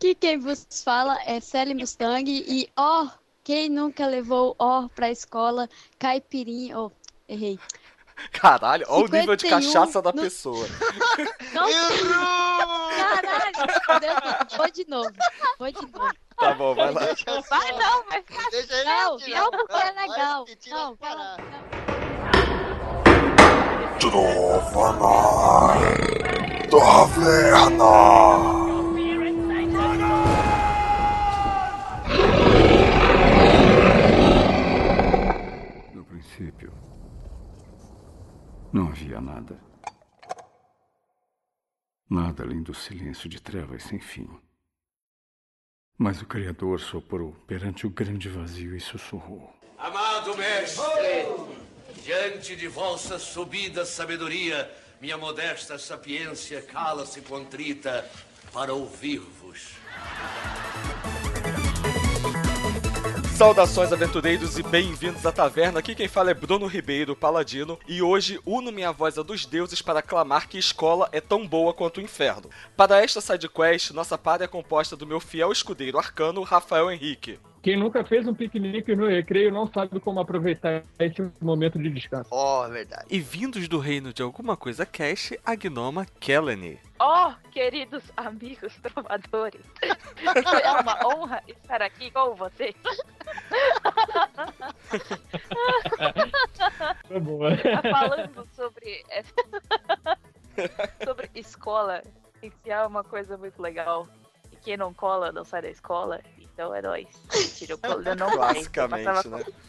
Aqui quem vos fala é Sally Mustang e ó, quem nunca levou ó pra escola caipirinha, oh, errei. Caralho, olha o nível de 51 cachaça da no- pessoa. Caralho, Deus, não. vou de novo, vou de novo. Tá bom, vai lá. Vai ó. não, vai ficar. Deixa ele Não, não porque é legal. repetir, vai Não, parar. não. Trofana Taverna. No princípio, não havia nada. Nada além do silêncio de trevas sem fim. Mas o Criador soprou perante o grande vazio e sussurrou. Amado mestre, diante de vossa subida sabedoria, minha modesta sapiência cala-se contrita para ouvir-vos. Saudações, aventureiros, e bem-vindos à taverna. Aqui quem fala é Bruno Ribeiro, paladino, e hoje uno minha voz a dos deuses para clamar que escola é tão boa quanto o inferno. Para esta sidequest, nossa par é composta do meu fiel escudeiro arcano, Rafael Henrique. Quem nunca fez um piquenique no recreio não sabe como aproveitar esse momento de descanso. Ó, verdade. E vindos do reino de alguma coisa cash, a gnoma Kelly. Ó, queridos amigos trovadores. É uma honra estar aqui com vocês. Tá boa. Falando sobre. sobre escola. Si é uma coisa muito legal. E quem não cola não sai da escola. Então é nóis. Mentira, eu colo- eu não passava né?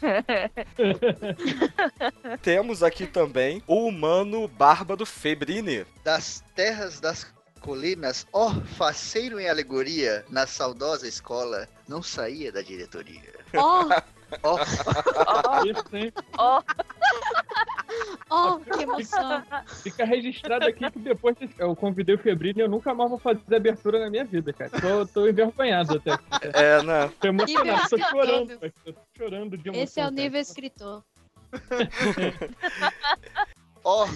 Temos aqui também o humano bárbaro Febrini. Das terras das colinas, ó, faceiro em alegoria, na saudosa escola, não saía da diretoria. Ó, Ó, Ó, Isso, hein? ó, ó, que emoção. Fica registrado aqui que depois eu convidei o Febrino e eu nunca mais vou fazer abertura na minha vida, cara. Tô, tô envergonhado até. É, né? Tô emocionado, tô chorando. cara. Tô chorando de emoção. Esse é o cara. nível escritor. ó,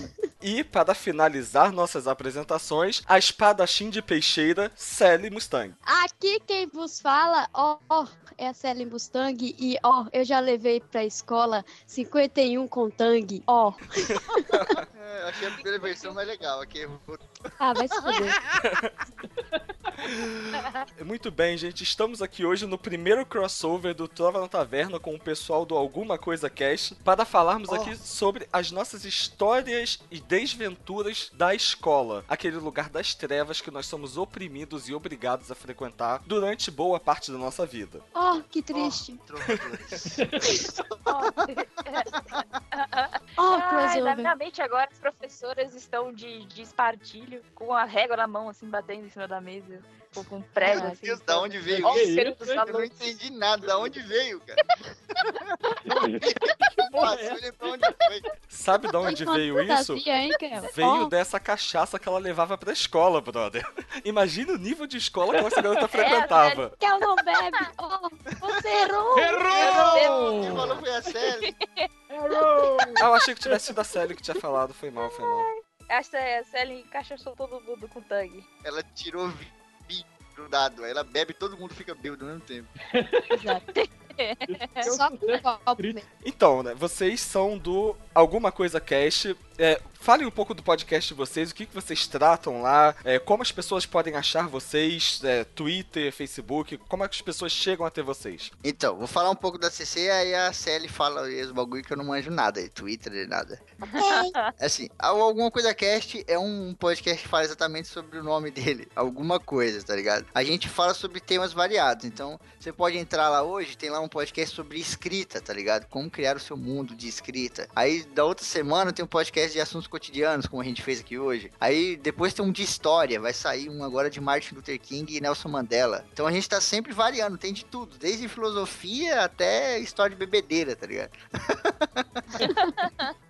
E para finalizar nossas apresentações, a espadachim de peixeira, Sally Mustang. Aqui quem vos fala, ó, ó, é a Sally Mustang e ó, eu já levei pra escola 51 com tangue, ó. é, achei a primeira versão mais legal. Aqui eu vou- Ah, vai se foder. Muito bem, gente, estamos aqui hoje no primeiro crossover do Trova na Taverna com o pessoal do Alguma Coisa Cast para falarmos Oh. aqui sobre as nossas histórias e desventuras da escola, aquele lugar das trevas que nós somos oprimidos e obrigados a frequentar durante boa parte da nossa vida. Ó, que triste. ó. Ó, Ai, na minha mente agora professoras estão de, de espartilho, com a régua na mão, assim, batendo em cima da mesa, tipo, com prego. Meu assim, Deus, assim, da onde veio? Ó, eu não entendi nada. Da onde veio, cara? Sabe de onde veio isso? Veio dessa cachaça que ela levava pra escola, brother. Imagina o nível de escola que essa garota é, frequentava. que ela não bebe. Oh, você errou. Errou! Quem falou foi a Sally. Errou! Ah, eu achei que tivesse sido a Sally que tinha falado. Foi mal, foi mal. Essa é a Sally encaixou todo mundo com tang. Ela tirou grudado. Aí ela bebe todo mundo fica bêbado ao mesmo tempo. Exato. Só Então, né? Vocês são do Alguma Coisa Cast. É, falem um pouco do podcast de vocês, o que, que vocês tratam lá, é, como as pessoas podem achar vocês, é, Twitter, Facebook, como é que as pessoas chegam até vocês. Então, vou falar um pouco da CC, aí a Sally fala os bagulho que eu não manjo nada, Twitter e nada. Assim, Alguma Coisa Cast é um podcast que fala exatamente sobre o nome dele, alguma coisa, tá ligado? A gente fala sobre temas variados, então você pode entrar lá hoje, tem lá um podcast sobre escrita, tá ligado? Como criar o seu mundo de escrita. Aí da outra semana tem um podcast de assuntos cotidianos, como a gente fez aqui hoje. Aí depois tem um de história, vai sair um agora de Martin Luther King e Nelson Mandela. Então a gente tá sempre variando, tem de tudo, desde filosofia até história de bebedeira, tá ligado?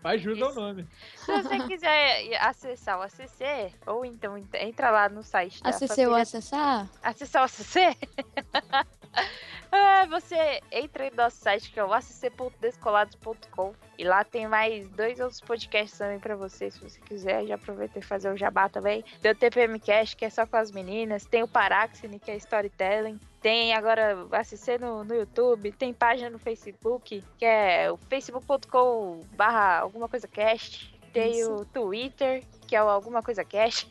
Faz jus ao nome. Se você quiser acessar o ACC, ou então ent- entra lá no site da Acessei ou acessar? acessar o ACC, Ah, você entra no nosso site que é o acc.descolados.com E lá tem mais dois outros podcasts também pra você, se você quiser. Já aproveita e fazer o jabá também. Tem o TPM Cast, que é só com as meninas. Tem o Paraxine, que é storytelling. Tem agora ACC no, no YouTube. Tem página no Facebook, que é o facebook.com barra alguma coisa cast. Tem Isso. o Twitter, que é o alguma coisa cast.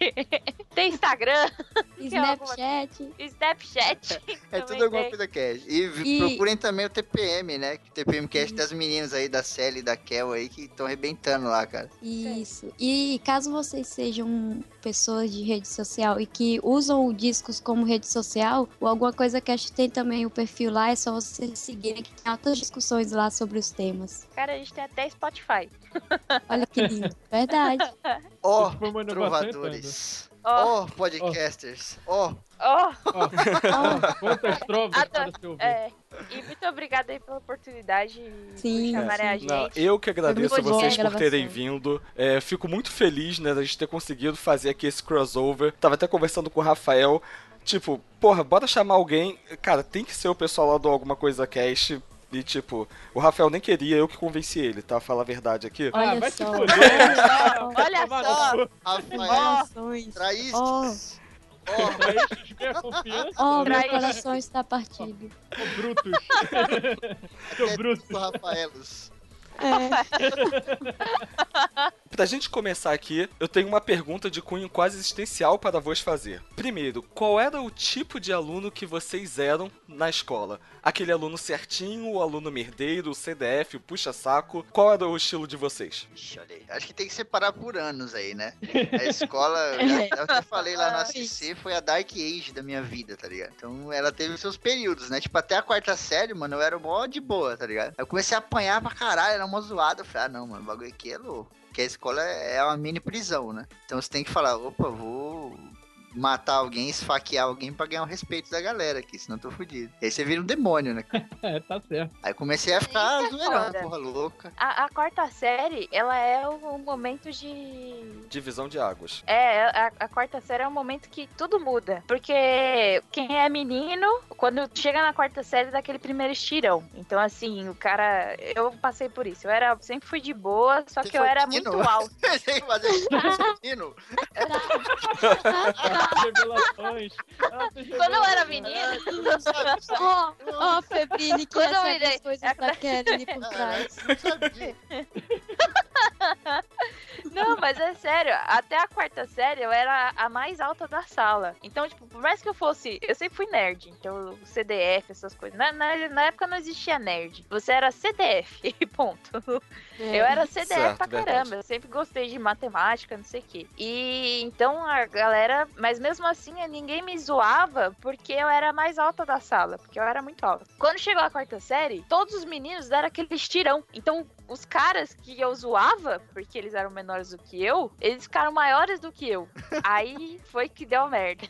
tem Instagram, que é alguma- Snapchat. Snapchat. É tudo alguma tem. coisa cast. E, E- procurem também o TPM, né? Que o TPM Cast das meninas aí, da Sally e da Kel aí, que estão arrebentando lá, cara. Isso. E caso vocês sejam pessoas de rede social e que usam o discos como rede social, o Alguma Coisa Cast tem também o perfil lá, é só vocês seguirem que tem altas discussões lá sobre os temas. Cara, a gente tem até Spotify. Olha que lindo. Verdade. Ó, em trovadores. Ó, Ó, podcasters. Ó, ó. Ó, ó, quantas trovas Adoro. para se ouvir. É, e muito obrigada aí pela oportunidade Sim, por chamarem a sim. Não, gente. eu que agradeço a vocês por terem vindo. É, fico muito feliz, né, da gente ter conseguido fazer aqui esse crossover. Tava até conversando com o Rafael. Tipo, porra, bora chamar alguém. Cara, tem que ser o pessoal lá do Alguma Coisa Cast. E, tipo, o Rafael nem queria, eu que convenci ele, tá? Falar a verdade aqui. Ah, Olha vai se só. fuder. Olha só. Rafael. Ó, Ó, Traístes minha confiança. ó, meu coração está partido. Ô, brutos. Seu bruto. Rafaelos. É. Pra gente começar aqui, eu tenho uma pergunta de cunho quase existencial para vos fazer. Primeiro, qual era o tipo de aluno que vocês eram na escola? Aquele aluno certinho, o aluno merdeiro, o CDF, o puxa-saco? Qual era o estilo de vocês? Ixi, olha aí. Acho que tem que separar por anos aí, né? A escola, eu, até falei lá na ACC, foi a Dark Age da minha vida, tá ligado? Então ela teve seus períodos, né? Tipo, até a quarta série, mano, eu era mó de boa, tá ligado? Eu comecei a apanhar pra caralho, era uma zoada. Eu falei, ah, não, mano, o bagulho aqui é louco. Porque a escola é é uma mini prisão, né? Então você tem que falar, opa, vou matar alguém, esfaquear alguém pra ganhar o respeito da galera aqui, senão eu tô fudido. E aí você vira um demônio, né? É, tá certo. Aí comecei a ficar é zoeirão, porra louca. A, a quarta série, ela é um momento de. Divisão de águas. É, a, a quarta série é um momento que tudo muda. Porque quem é menino, quando chega na quarta série, dá aquele primeiro estirão. Então, assim, o cara. Eu passei por isso. Eu era, sempre fui de boa, só Você que eu era menino? muito alto. Que fazer isso, Revelações. Ah, Quando eu era menina. Ó, ó, Febrine, que recebe virei- as coisas da Kelly por trás. Não sabia. Não, mas é sério, até a quarta série eu era a mais alta da sala. Então, tipo, por mais que eu fosse. Eu sempre fui nerd, então CDF, essas coisas. Na, na, na época não existia nerd. Você era CDF, ponto. É. Eu era CDF Certo, pra verdade. caramba. Eu sempre gostei de matemática, não sei o quê. E então a galera. Mas mesmo assim, ninguém me zoava porque eu era a mais alta da sala. Porque eu era muito alta. Quando chegou a quarta série, todos os meninos deram aquele estirão. Então, os caras que eu zoava, porque eles eram menores do que eu, eles ficaram maiores do que eu. Aí foi que deu merda.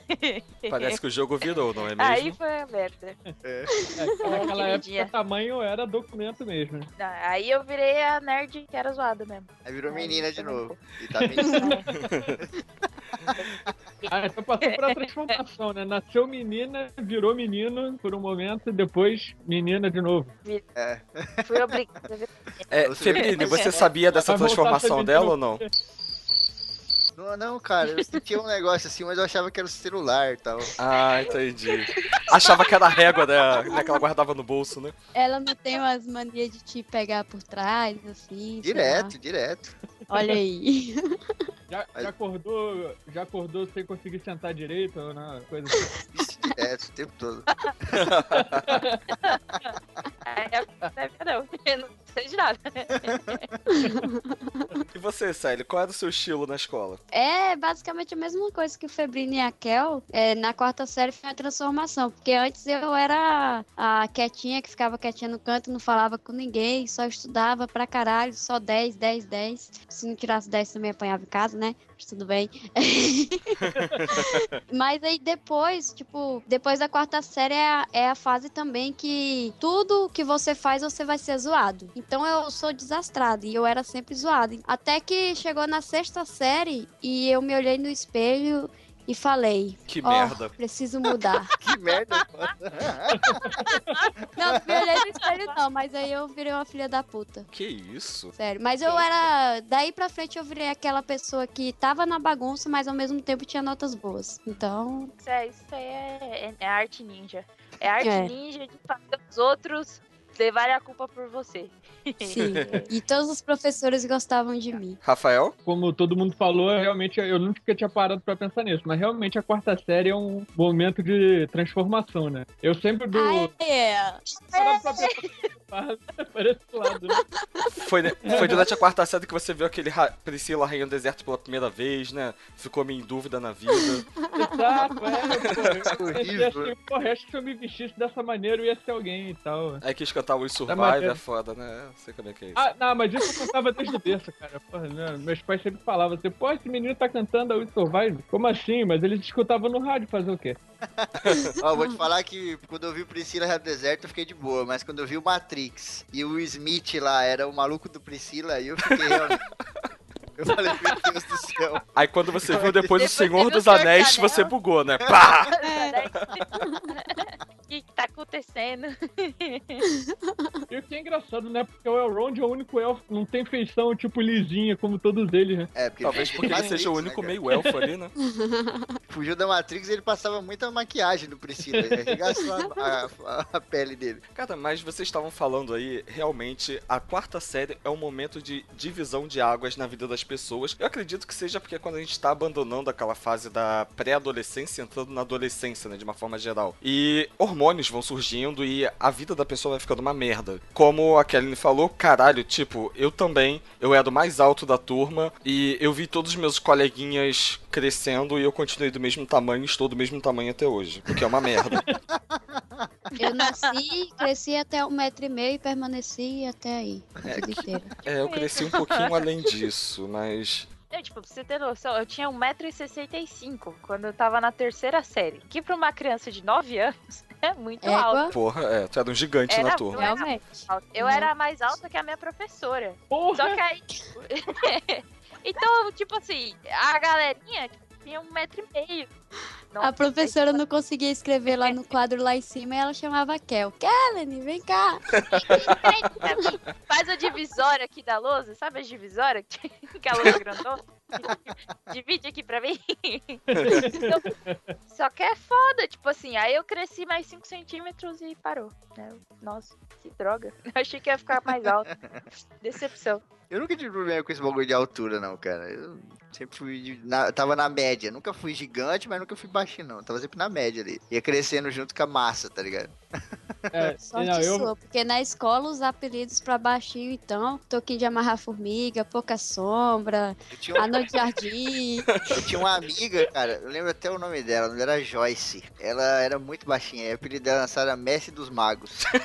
Parece que o jogo virou, não é Aí mesmo? foi a merda. É, naquela queridinha. época, tamanho era documento mesmo. Aí eu virei a nerd que era zoada mesmo. Aí virou Aí menina de novo. E tá menina. Ah, então passou por uma transformação, né? Nasceu menina, virou menino por um momento, e depois menina de novo. Fui obrigada. É, Você- Febrine, você sabia dessa transformação dela ou não? Não, não, cara, eu sentia um negócio assim, mas eu achava que era o celular e tal. Ah, entendi. Achava que era a régua, né, né, que ela guardava no bolso, né? Ela não tem umas manias de te pegar por trás, assim. Direto, direto. Olha aí. Já, já acordou, já acordou sem conseguir sentar direito ou não? Coisa assim. Direto, o tempo todo. Não, eu não sei de nada. E você, Sally, qual era o seu estilo na escola? É basicamente a mesma coisa que o Febrine e a Kel. É, na quarta série foi a transformação. Porque antes eu era a quietinha que ficava quietinha no canto, não falava com ninguém, só estudava pra caralho, só 10, 10, 10. Se não tirasse 10 também apanhava em casa, né? Tudo bem. Mas aí depois, tipo, depois da quarta série é a, é a fase também que tudo que você faz você vai ser zoado. Então eu sou desastrada e eu era sempre zoada. Até que chegou na sexta série e eu me olhei no espelho e falei: Que "Ó, merda. preciso mudar. Que merda, mano. não, não virei no espelho, não, mas aí eu virei uma filha da puta. Que isso? Sério. Mas eu era. Daí pra frente eu virei aquela pessoa que tava na bagunça, mas ao mesmo tempo tinha notas boas. Então. Isso, é, isso aí é, é- é arte ninja. É arte É. ninja de fazer os outros levarem a culpa por você. Sim. e todos os professores gostavam de mim. Rafael? Como todo mundo falou, realmente eu nunca tinha parado pra pensar nisso, mas realmente a quarta série é um momento de transformação, né? Eu sempre do. Ah, é. Parado para esse lado, né? Foi, ne- foi durante a quarta série que você viu aquele Ra- Priscila Rainha do Deserto pela primeira vez, né? Ficou meio em dúvida na vida. Exato, é, pô. Eu assim, porra, acho que se eu me vestisse dessa maneira eu ia ser alguém e tal. Aí quis cantar o Survive, maneiro. é foda, né? Não sei como é que é isso. Ah, não, mas isso eu contava desde o berço, cara. Porra, né? Meus pais sempre falavam assim, pô, esse menino tá cantando a We Survive. Como assim? Mas eles escutavam no rádio fazer o quê? Ó, vou te falar que quando eu vi Priscila Rei do Deserto eu fiquei de boa, mas quando eu vi o Matrix e o Smith lá era o maluco do Priscila, aí eu fiquei realmente. Eu falei, meu Deus do céu. Aí quando você viu depois o Depois o Senhor dos Anéis, Anéis. você bugou, né? Pá! O que, que tá acontecendo? E o que é engraçado, né? Porque o Elrond é o único elfo que não tem feição, tipo, lisinha, como todos eles, né? É, porque Talvez porque ele seja o né, único cara? meio elfo ali, né? Fugiu da Matrix ele passava muita maquiagem no Priscila. Ele arregaçou a, a- a pele dele. Cara, mas vocês estavam falando aí, realmente, a quarta série é um momento de divisão de águas na vida das pessoas. Eu acredito que seja porque é quando a gente tá abandonando aquela fase da pré-adolescência, entrando na adolescência, né, de uma forma geral. E hormônios vão surgindo e a vida da pessoa vai ficando uma merda. Como a Kelly falou, caralho, tipo, eu também, eu era o mais alto da turma e eu vi todos os meus coleguinhas crescendo e eu continuei do mesmo tamanho e estou do mesmo tamanho até hoje, o que é uma merda. Eu nasci, cresci até um metro e meio e permaneci até aí. A vida inteira. É, eu cresci um pouquinho além disso, mas Eu, tipo, pra você ter noção, eu tinha 1,65m quando eu tava na terceira série. Que pra uma criança de 9 anos é muito alto. Égua, Porra, é, tu era um gigante Era na turma. realmente. Eu era mais alta que a minha professora. Porra! Só que aí. então, tipo assim, a galerinha tinha um metro e meio. A professora não conseguia escrever lá no quadro lá em cima e ela chamava Kel. Kellen, vem cá. Faz a divisória aqui da lousa, sabe a divisória? que a lousa grandona? Divide aqui pra mim. Então, só que é foda, tipo assim, aí eu cresci mais 5 centímetros e parou. né? Nossa, que droga. Eu achei que ia ficar mais alto. Decepção. Eu nunca tive problema com esse bagulho de altura, não, cara. Eu sempre fui. na- tava na média. Nunca fui gigante, mas nunca fui baixinho, não. Tava sempre na média ali. Ia crescendo junto com a massa, tá ligado? É, Sorte não, eu, sua, porque na escola os apelidos pra baixinho, então, toquinho de amarrar formiga, pouca sombra, tinha, a noite de jardim. eu tinha uma amiga, cara. Eu lembro até o nome dela. Nome dela era Joyce. Ela era muito baixinha. E o apelido dela era Messi dos Magos.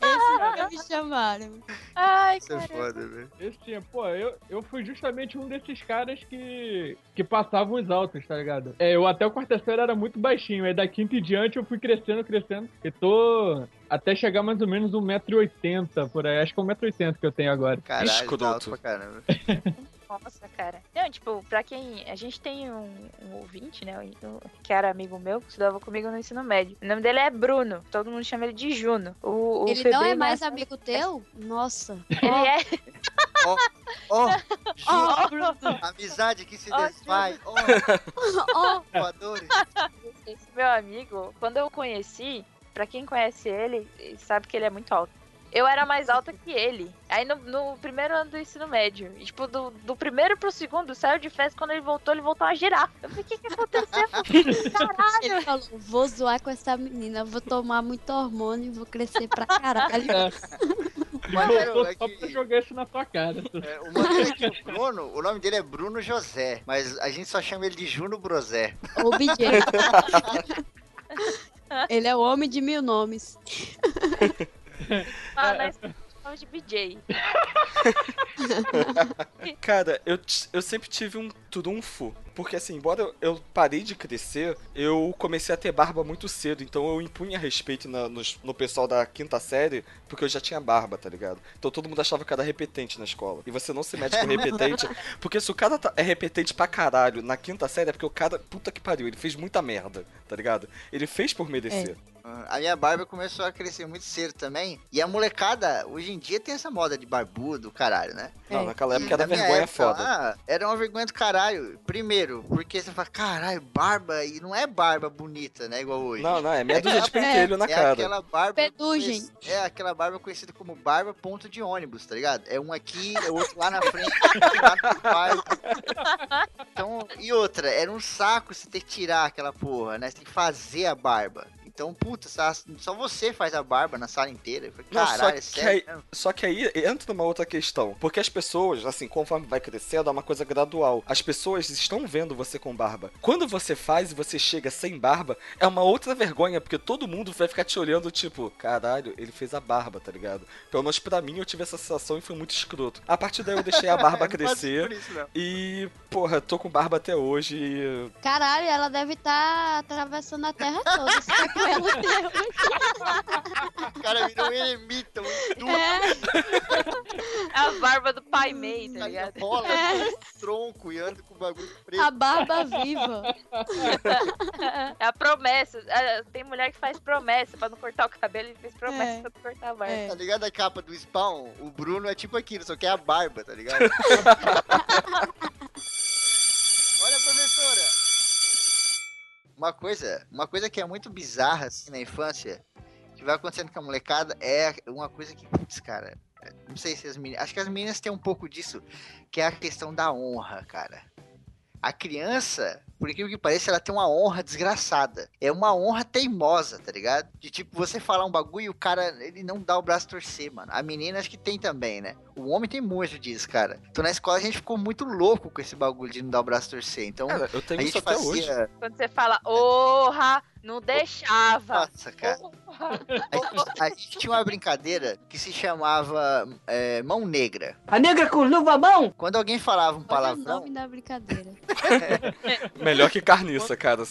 Esse nunca me chamaram. Ai, Isso é cara. foda, velho. esse tinha, pô, eu, eu fui justamente um desses caras que, que passavam os altos, tá ligado? É, eu até o quarta série era muito baixinho, aí da quinta em diante eu fui crescendo, crescendo, e tô até chegar mais ou menos 1,80m por aí, acho que é 1,80m que eu tenho agora. Caralho, Escroto. tá alto pra caramba. Nossa, cara. Não, tipo, pra quem. A gente tem um, um ouvinte, né? um- Que era amigo meu, que estudava comigo no ensino médio. O nome dele é Bruno. Todo mundo chama ele de Juno. O, o Ele não é Febrino mais é- amigo teu? Nossa. Ele é. Ó, Ó, Ju, Bruno. amizade que se Ó, desfaz. Ó, Ó, voadores. Esse meu amigo, quando eu conheci, pra quem conhece ele, sabe que ele é muito alto. Eu era mais alta que ele. Aí no, no primeiro ano do ensino médio. E, tipo, do, do primeiro pro segundo, saiu de festa. Quando ele voltou, ele voltou a girar. Eu falei, o que que aconteceu? Caralho! ele falou, vou zoar com essa menina, vou tomar muito hormônio e vou crescer pra caralho. É. Mas, é só que- pra jogar isso na tua cara. É, o maneiro é que o Bruno, o nome dele é Bruno José, mas a gente só chama ele de Juno Brosé. Ou BJ. Ele é o homem de mil nomes. Ah, nós chamamos de BJ. Cara, eu, eu sempre tive um trunfo Porque assim, embora eu, parei de crescer, eu comecei a ter barba muito cedo. Então eu impunha respeito na- nos- no, pessoal da quinta série, porque eu já tinha barba, tá ligado? Então todo mundo achava que eu era repetente na escola. E você não se mete com repetente. Porque se o cara tá- é repetente pra caralho na quinta série, é porque o cara, puta que pariu, ele fez muita merda, tá ligado? Ele fez por merecer. A minha barba começou a crescer muito cedo também. E a molecada, hoje em dia, tem essa moda de barbudo, caralho, né? Não, naquela época E era vergonha época foda. lá, era uma vergonha do caralho. Primeiro, porque você fala, caralho, barba, e não é barba bonita, né? Igual hoje. Não, não, é meia dúzia de pentelho na é cara. aquela barba. Pedugem. conhec- É aquela barba conhecida como barba ponto de ônibus, tá ligado? É um aqui, é outro lá na frente, outro lá no pai. Então, e outra, era um saco você ter que tirar aquela porra, né? Você tem que fazer a barba. Então, puta, só, você faz a barba na sala inteira. Falei, Não, só caralho, é que sério? aí-? Só que aí entra numa outra questão. Porque as pessoas, assim, conforme vai crescendo, é uma coisa gradual. As pessoas estão vendo você com barba. Quando você faz e você chega sem barba, é uma outra vergonha, porque todo mundo vai ficar te olhando, tipo, caralho, ele fez a barba, tá ligado? Pelo menos pra mim eu tive essa sensação e foi muito escroto. A partir daí eu deixei a barba crescer. por isso, não. E, porra, tô com barba até hoje e. Caralho, ela deve estar atravessando a terra toda. Tá até hoje. O cara virou um eremita, um duas É a barba do pai Mei, tá ligado? rola, É. tronco e anda com o bagulho preto. A barba viva. É a promessa. Ah, Tem mulher que faz promessa pra não cortar o cabelo e fez promessa É. pra não cortar a barba. É. Tá ligado a capa do Spawn? O Bruno é tipo aquilo, só que é a barba, tá ligado? Olha, professora! Uma coisa, uma coisa que é muito bizarra assim na infância, que vai acontecendo com a molecada, é uma coisa que, putz, cara, não sei se as meninas. Acho que as meninas têm um pouco disso, que é a questão da honra, cara. A criança, por incrível que pareça, ela tem uma honra desgraçada. É uma honra teimosa, tá ligado? De tipo, você falar um bagulho e o cara, ele não dá o braço a torcer, mano. A menina acho que tem também, né? O homem tem muito disso, cara. Então na escola a gente ficou muito louco com esse bagulho de não dar o braço a torcer. Então Cara, eu a tenho isso gente até hoje. fazia. Quando você fala, orra, não deixava. Nossa, cara. A gente, a gente tinha uma brincadeira que se chamava é, mão negra. A negra com luva mão? Quando alguém falava um Olha o palavrão, nome da brincadeira. Melhor que carniça, cara.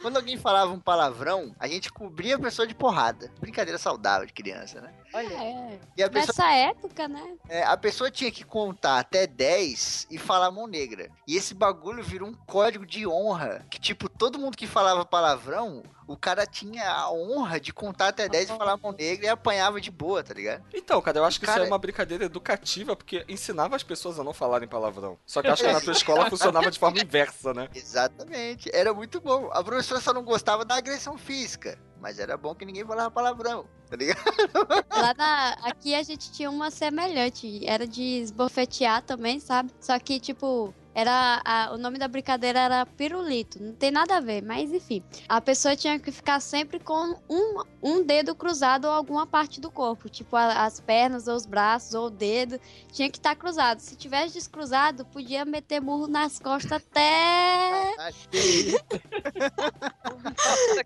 quando alguém falava um palavrão, a gente cobria a pessoa de porrada. Brincadeira saudável de criança, né? Olha, É. E a pessoa Nessa época, né? É, a pessoa tinha que contar até 10 e falar mão negra. E esse bagulho virou um código de honra. Que, tipo, todo mundo que falava palavrão, o cara tinha a honra de contar até 10 e falar mão negra e apanhava de boa, tá ligado? Então, cara, eu acho que isso Cara- é uma brincadeira educativa, porque ensinava as pessoas a não falarem palavrão. Só que eu acho que na tua escola funcionava de forma inversa, né? Exatamente. Era muito bom. A professora só não gostava da agressão física. Mas era bom que ninguém falava palavrão, tá ligado? Lá na, aqui a gente tinha uma semelhante. Era de esbofetear também, sabe? Só que, tipo, era a- o nome da brincadeira era pirulito. Não tem nada a ver, mas enfim. A pessoa tinha que ficar sempre com um, um dedo cruzado ou alguma parte do corpo. Tipo, a- as pernas, ou os braços, ou o dedo. Tinha que estar cruzado. Se tivesse descruzado, podia meter murro nas costas até.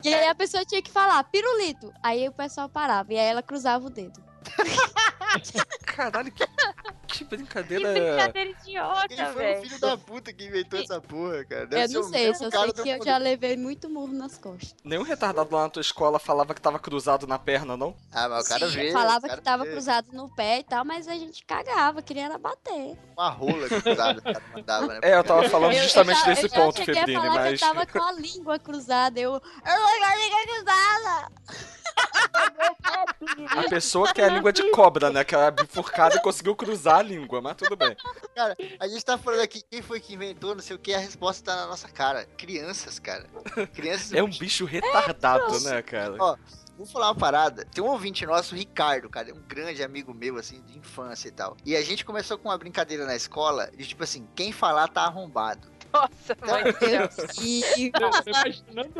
E aí a pessoa tinha que falar, pirulito. Aí o pessoal parava. E aí ela cruzava o dedo. Caralho, que, que Que brincadeira. brincadeira Quem idiota, foi o velho. filho da puta que inventou essa porra, cara? Deve eu não o sei, só sei que eu já levei muito murro nas costas. Nenhum retardado lá na tua escola falava que tava cruzado na perna, não? Ah, mas o cara Sim, vê. falava o cara que tava vê. cruzado no pé e tal, mas a gente cagava, queria era bater. Uma rola cruzada, o cara mandava, né? É, eu tava falando Eu- justamente eu, já- desse eu ponto, falar mas. que eu tava com a língua cruzada. Eu, eu tô com a língua cruzada. A pessoa que é a língua de cobra, né? Que é bifurcada e conseguiu cruzar a língua, mas tudo bem. Cara, a gente tá falando aqui quem foi que inventou, não sei o que, a resposta tá na nossa cara. Crianças, cara. Crianças. É um bicho retardado, né, cara? Ó, Vou falar uma parada. Tem um ouvinte nosso, o Ricardo, cara, é um grande amigo meu, assim, de infância e tal. E a gente começou com uma brincadeira na escola de tipo assim, quem falar tá arrombado. Nossa, mãe do céu. Imaginando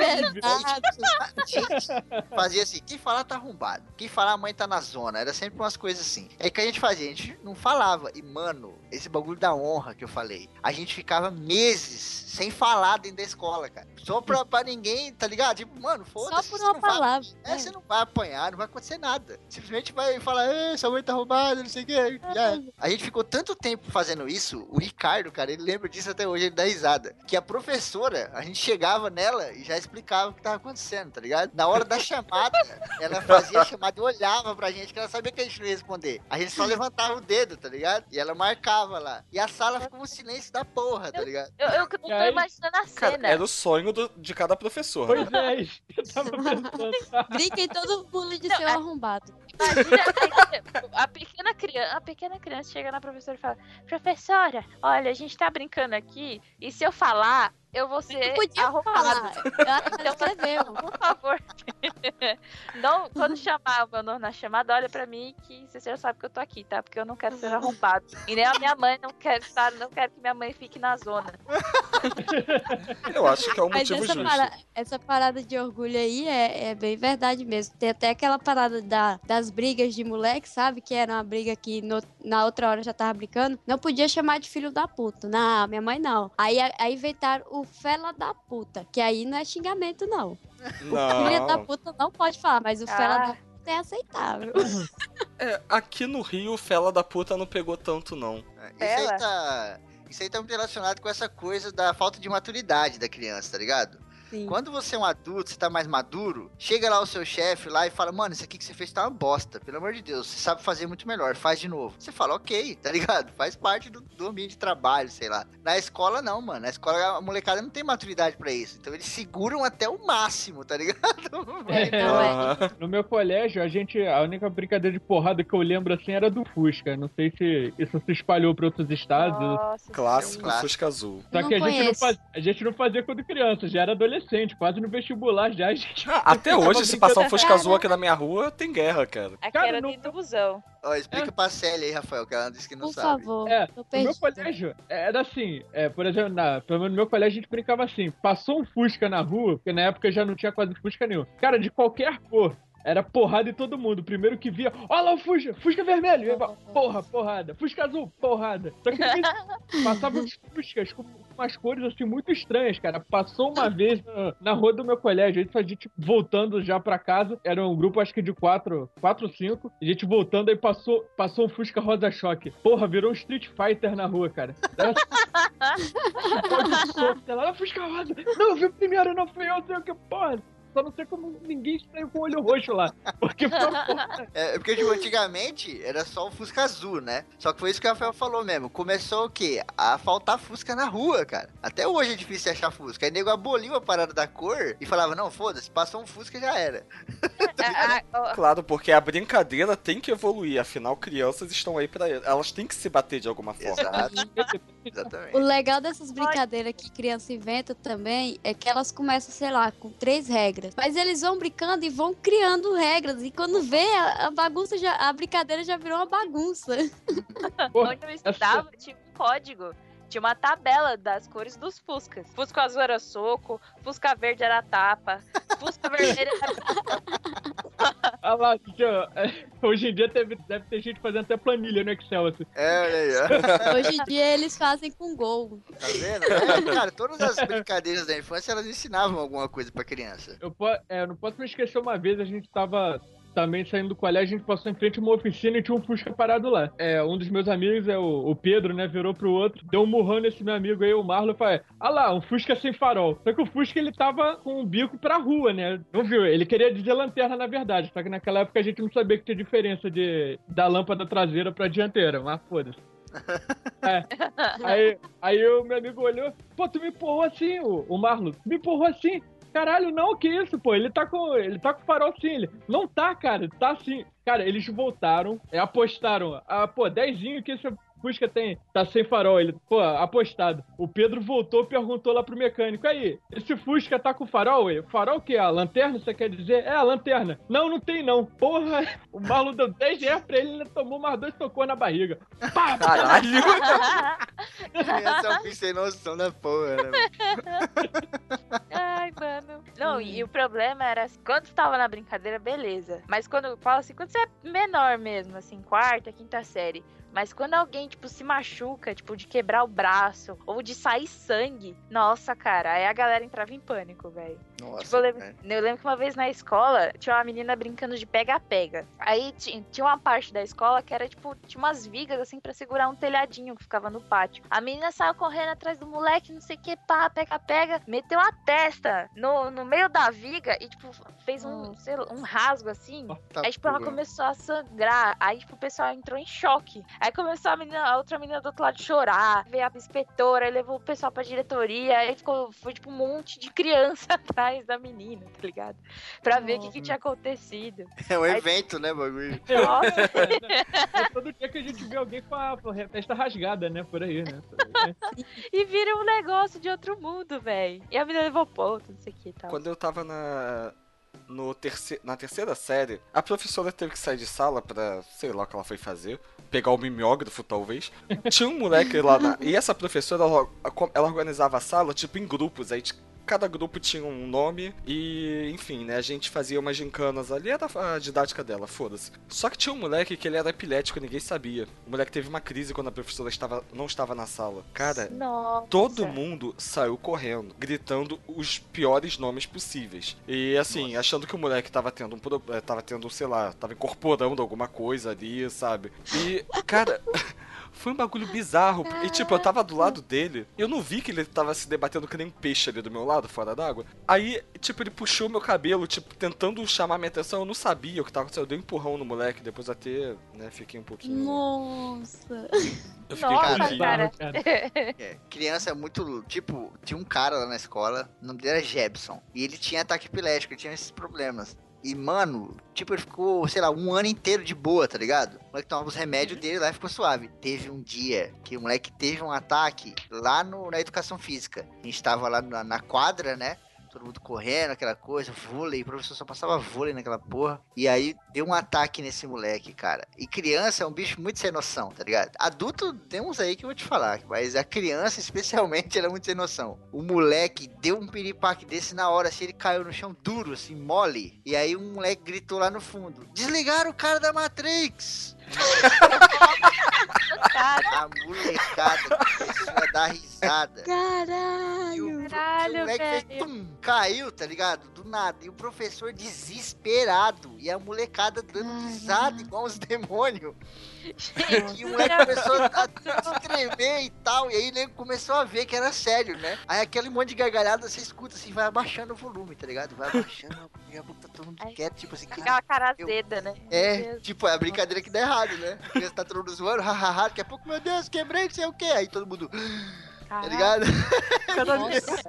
fazia assim, quem falar tá arrombado. Quem falar a mãe tá na zona. Era sempre umas coisas assim. É que a gente fazia, a gente não falava. E, mano, esse bagulho da honra que eu falei, a gente ficava meses sem falar dentro da escola, cara. Só pra, pra ninguém, tá ligado? Tipo, mano, Só foda-se. por você uma não vai- palavra. É, você não vai apanhar, não vai acontecer nada. Simplesmente vai falar, "Ê, sua mãe tá roubada, não sei o que. Já. A gente ficou tanto tempo fazendo isso, o Ricardo, cara, ele lembra disso até hoje, ele dá risada. Que a professora, a gente chegava nela e já explicava o que tava acontecendo, tá ligado? Na hora da chamada, ela fazia a chamada e olhava pra gente, que ela sabia que a gente não ia responder. A gente só levantava o dedo, tá ligado? E ela marcava lá. E a sala ficou um silêncio da porra, tá ligado? Eu, eu não tô aí- imaginando a Cara, cena. era o sonho do- de cada professor. né? Pois é, isso que eu tava pensando. Brinquem todo mundo de Não, ser é- arrombado. Imagina a pequena criança, a pequena criança chega na professora e fala: Professora, olha, a gente tá brincando aqui, e se eu falar, eu vou ser Não podia arrombado. falar. Ela Então, escreveu. Por favor. Não, quando chamar o meu nome na chamada, olha pra mim que você já sabe que eu tô aqui, tá? Porque eu não quero ser arrombado. E nem a minha mãe não quer estar, não quero que minha mãe fique na zona. Eu acho que é um Mas motivo essa, justo. para- essa parada de orgulho aí é, é bem verdade mesmo. Tem até aquela parada da- das brigas de moleque, sabe? Que era uma briga que no- na outra hora já tava brincando. Não podia chamar de filho da puta. Não, minha mãe não. Aí, aí inventaram o fela da puta, que aí não é xingamento, não. Filha da Não. puta não pode falar, mas o fela Ah. da puta é aceitável. É, aqui no Rio, o Fela da Puta não pegou tanto, não. Isso aí, tá, isso aí tá muito relacionado com essa coisa da falta de maturidade da criança, tá ligado? Sim. Quando você é um adulto, você tá mais maduro, chega lá o seu chefe lá e fala, mano, isso aqui que você fez tá uma bosta, pelo amor de Deus, você sabe fazer muito melhor, faz de novo. Você fala, ok, tá ligado? Faz parte do, do ambiente de trabalho, sei lá. Na escola não, mano, na escola a molecada não tem maturidade pra isso, então eles seguram até o máximo, tá ligado? É, Aham. No meu colégio, a gente. A única brincadeira de porrada que eu lembro assim era do Fusca. Não sei se isso se espalhou pra outros estados. Nossa, Clássico Clássico. Fusca Azul. Só Não que a gente não, conheço. faz, a gente não fazia quando criança, já era adolescente, quase no vestibular já. A gente Ah, Até hoje, se passar um Fusca. Azul aqui na minha rua, tem guerra, cara. Aqui Cara, era dentro do busão. Ó, explica pra Célia aí, Rafael, que ela disse que não Por sabe. favor. É, No meu colégio, era assim, é, por exemplo, na, pelo menos no meu colégio a gente brincava assim, passou um Fusca na rua, porque na época já não tinha quase Fusca nenhum. Cara, de qualquer cor, era porrada em todo mundo. Primeiro que via, olha lá o Fusca, Fusca vermelho, e aí, porra, porrada, Fusca azul, porrada. Só que aí, passava uns Fuscas com umas cores assim muito estranhas, cara. Passou uma vez na, na rua do meu colégio, a gente, gente voltando já pra casa, era um grupo acho que de quatro, quatro, cinco, a gente voltando aí passou, passou um Fusca rosa choque. Porra, virou um Street Fighter na rua, cara. Era Pode soco, "Ah, Fusca rosa. Não, eu vi primeiro, não fui eu, sei o que, porra. Só não sei como ninguém saiu com o olho roxo lá. Porque porra. É, porque, tipo, antigamente era só o Fusca azul, né? Só que foi isso que o Rafael falou mesmo. Começou o quê? A faltar Fusca na rua, cara. Até hoje é difícil achar Fusca. Aí nego aboliu a parada da cor e falava, não, foda-se, passou um Fusca já era. Ah, ah, Claro, porque a brincadeira tem que evoluir, afinal, crianças estão aí pra. Elas têm que se bater de alguma forma. Exato, O exatamente. legal dessas brincadeiras que criança inventa também é que elas começam, sei lá, com três regras. Mas eles vão brincando e vão criando regras. E quando vê, a, a bagunça já. A brincadeira já virou uma bagunça. Onde eu estudava, tinha um código. Tinha uma tabela das cores dos Fuscas. Fusca azul era soco, Fusca verde era tapa, Fusca vermelho era. Ah lá, tia, hoje em dia deve, deve ter gente fazendo até planilha no Excel, assim. É, olha aí. Hoje em dia eles fazem com gol. Tá vendo? É, cara, todas as brincadeiras da infância, elas ensinavam alguma coisa pra criança. Eu, po- é, eu não posso me esquecer uma vez, a gente tava também saindo do colégio, a gente passou em frente a uma oficina e tinha um Fusca parado lá. É, um dos meus amigos, é o, o Pedro, né, virou pro outro, deu um murrão nesse meu amigo aí, o Marlon, e falou, ah lá, um Fusca sem farol. Só que o Fusca, ele tava com o bico pra rua, né, não viu? Ele queria dizer lanterna, na verdade, só que naquela época a gente não sabia que tinha diferença de, da lâmpada traseira pra dianteira, mas foda-se. É. Aí, aí o meu amigo olhou, pô, tu me empurrou assim, o, o Marlon, tu me empurrou assim. Caralho, não, que isso, pô? Ele tá com. Ele tá com farol sim. Ele. Não tá, cara, tá sim. Cara, eles voltaram, apostaram. Ah, pô, dezinho que esse Fusca tem. Tá sem farol. Ele, pô, apostado. O Pedro voltou e perguntou lá pro mecânico. Aí, esse Fusca tá com farol? Ele, farol o quê? A lanterna, você quer dizer? É, a lanterna. Não, não tem não. Porra, o Marlon deu 10 reais pra ele, ele tomou mais dois tocou na barriga. Pá, pá. Caralho! Criança é um bicho sem noção da porra, né? Ai, mano. Não, e o problema era assim, quando tu tava na brincadeira, beleza. Mas quando eu falo assim, quando você é menor mesmo, assim, quarta, quinta série, Mas quando alguém, tipo, se machuca, tipo, de quebrar o braço ou de sair sangue, nossa, cara, aí a galera entrava em pânico, velho. Nossa, Tipo, eu lembro, eu lembro que uma vez na escola tinha uma menina brincando de pega-pega. Aí ti- tinha uma parte da escola que era tipo, tinha umas vigas assim pra segurar um telhadinho que ficava no pátio. A menina saiu correndo atrás do moleque, não sei o que, pá, pega-pega, meteu a testa no, no meio da viga e, tipo, fez um, lá, um rasgo assim. Tá Aí, tipo, ela porra. começou a sangrar. Aí, tipo, o pessoal entrou em choque. Aí começou a, menina, a outra menina do outro lado chorar. Veio a inspetora, aí levou o pessoal pra diretoria. Aí ficou, foi, tipo, um monte de criança atrás da menina, tá ligado? Pra ver o que, que tinha acontecido. É um Aí- evento, né, bagulho? Nossa, É todo dia que a gente vê alguém com a com a testa rasgada, né? Por aí, né? Né? e vira um negócio de outro mundo, velho. E a menina levou ponto, não sei o que e tal. Quando eu tava na. No terce... Na terceira série, a professora teve que sair de sala pra, sei lá o que ela foi fazer, pegar o mimeógrafo, talvez. Tinha um moleque lá na... E essa professora, ela, ela organizava a sala, tipo, em grupos. Aí cada grupo tinha um nome e, enfim, né, a gente fazia umas gincanas ali, era a didática dela, foda-se. Só que tinha um moleque que ele era epilético, ninguém sabia. O moleque teve uma crise quando a professora estava, não estava na sala. Cara, Nossa. Todo mundo saiu correndo, gritando os piores nomes possíveis. E assim, achando que o moleque tava tendo um tava tendo, sei lá, tava incorporando alguma coisa ali, sabe? E, cara, foi um bagulho bizarro. E tipo, eu tava do lado dele, eu não vi que ele tava se debatendo que nem um peixe ali do meu lado, fora d'água. Aí, tipo, ele puxou meu cabelo, tipo, tentando chamar minha atenção, eu não sabia o que tava acontecendo. Eu dei um empurrão no moleque, depois até, né, fiquei um pouquinho. Nossa. Eu fiquei Nossa, um pouquinho. cara. É, criança é muito. Tipo, tinha um cara lá na escola, o nome dele era Jebson. E ele tinha ataque epilético, ele tinha esses problemas. E, mano, tipo, ele ficou, sei lá, um ano inteiro de boa, tá ligado? O moleque tomava os remédios dele lá e ficou suave. Teve um dia que o moleque teve um ataque lá no, na educação física. A gente tava lá na, na quadra, né? Todo mundo correndo, aquela coisa, vôlei, o professor só passava vôlei naquela porra. E aí deu um ataque nesse moleque, cara. E criança é um bicho muito sem noção, tá ligado? Adulto tem uns aí que eu vou te falar, mas a criança, especialmente, ela é muito sem noção. O moleque deu um piripaque desse na hora, assim, ele caiu no chão duro, assim, mole. E aí um moleque gritou lá no fundo: Desligaram o cara da Matrix! A molecada começou a dar risada. E o, Caralho. O moleque fez velho. tum, caiu, tá ligado? Do nada. E o professor desesperado. E a molecada dando risada igual os demônios. Gente, E o moleque começou a se tremer e tal. E aí ele começou a ver que era sério, né? Aí aquele monte de gargalhada você escuta assim, vai abaixando o volume, tá ligado? Vai abaixando, pouco tá todo mundo Ai, quieto, tipo assim, Fica cara. cara eu- azeda, né? Meu É, tipo, é a brincadeira que dá errado, né? Criança tá todo mundo zoando, hahaha, daqui a pouco, meu Deus, quebrei, não sei o quê. Aí todo mundo, tá ligado?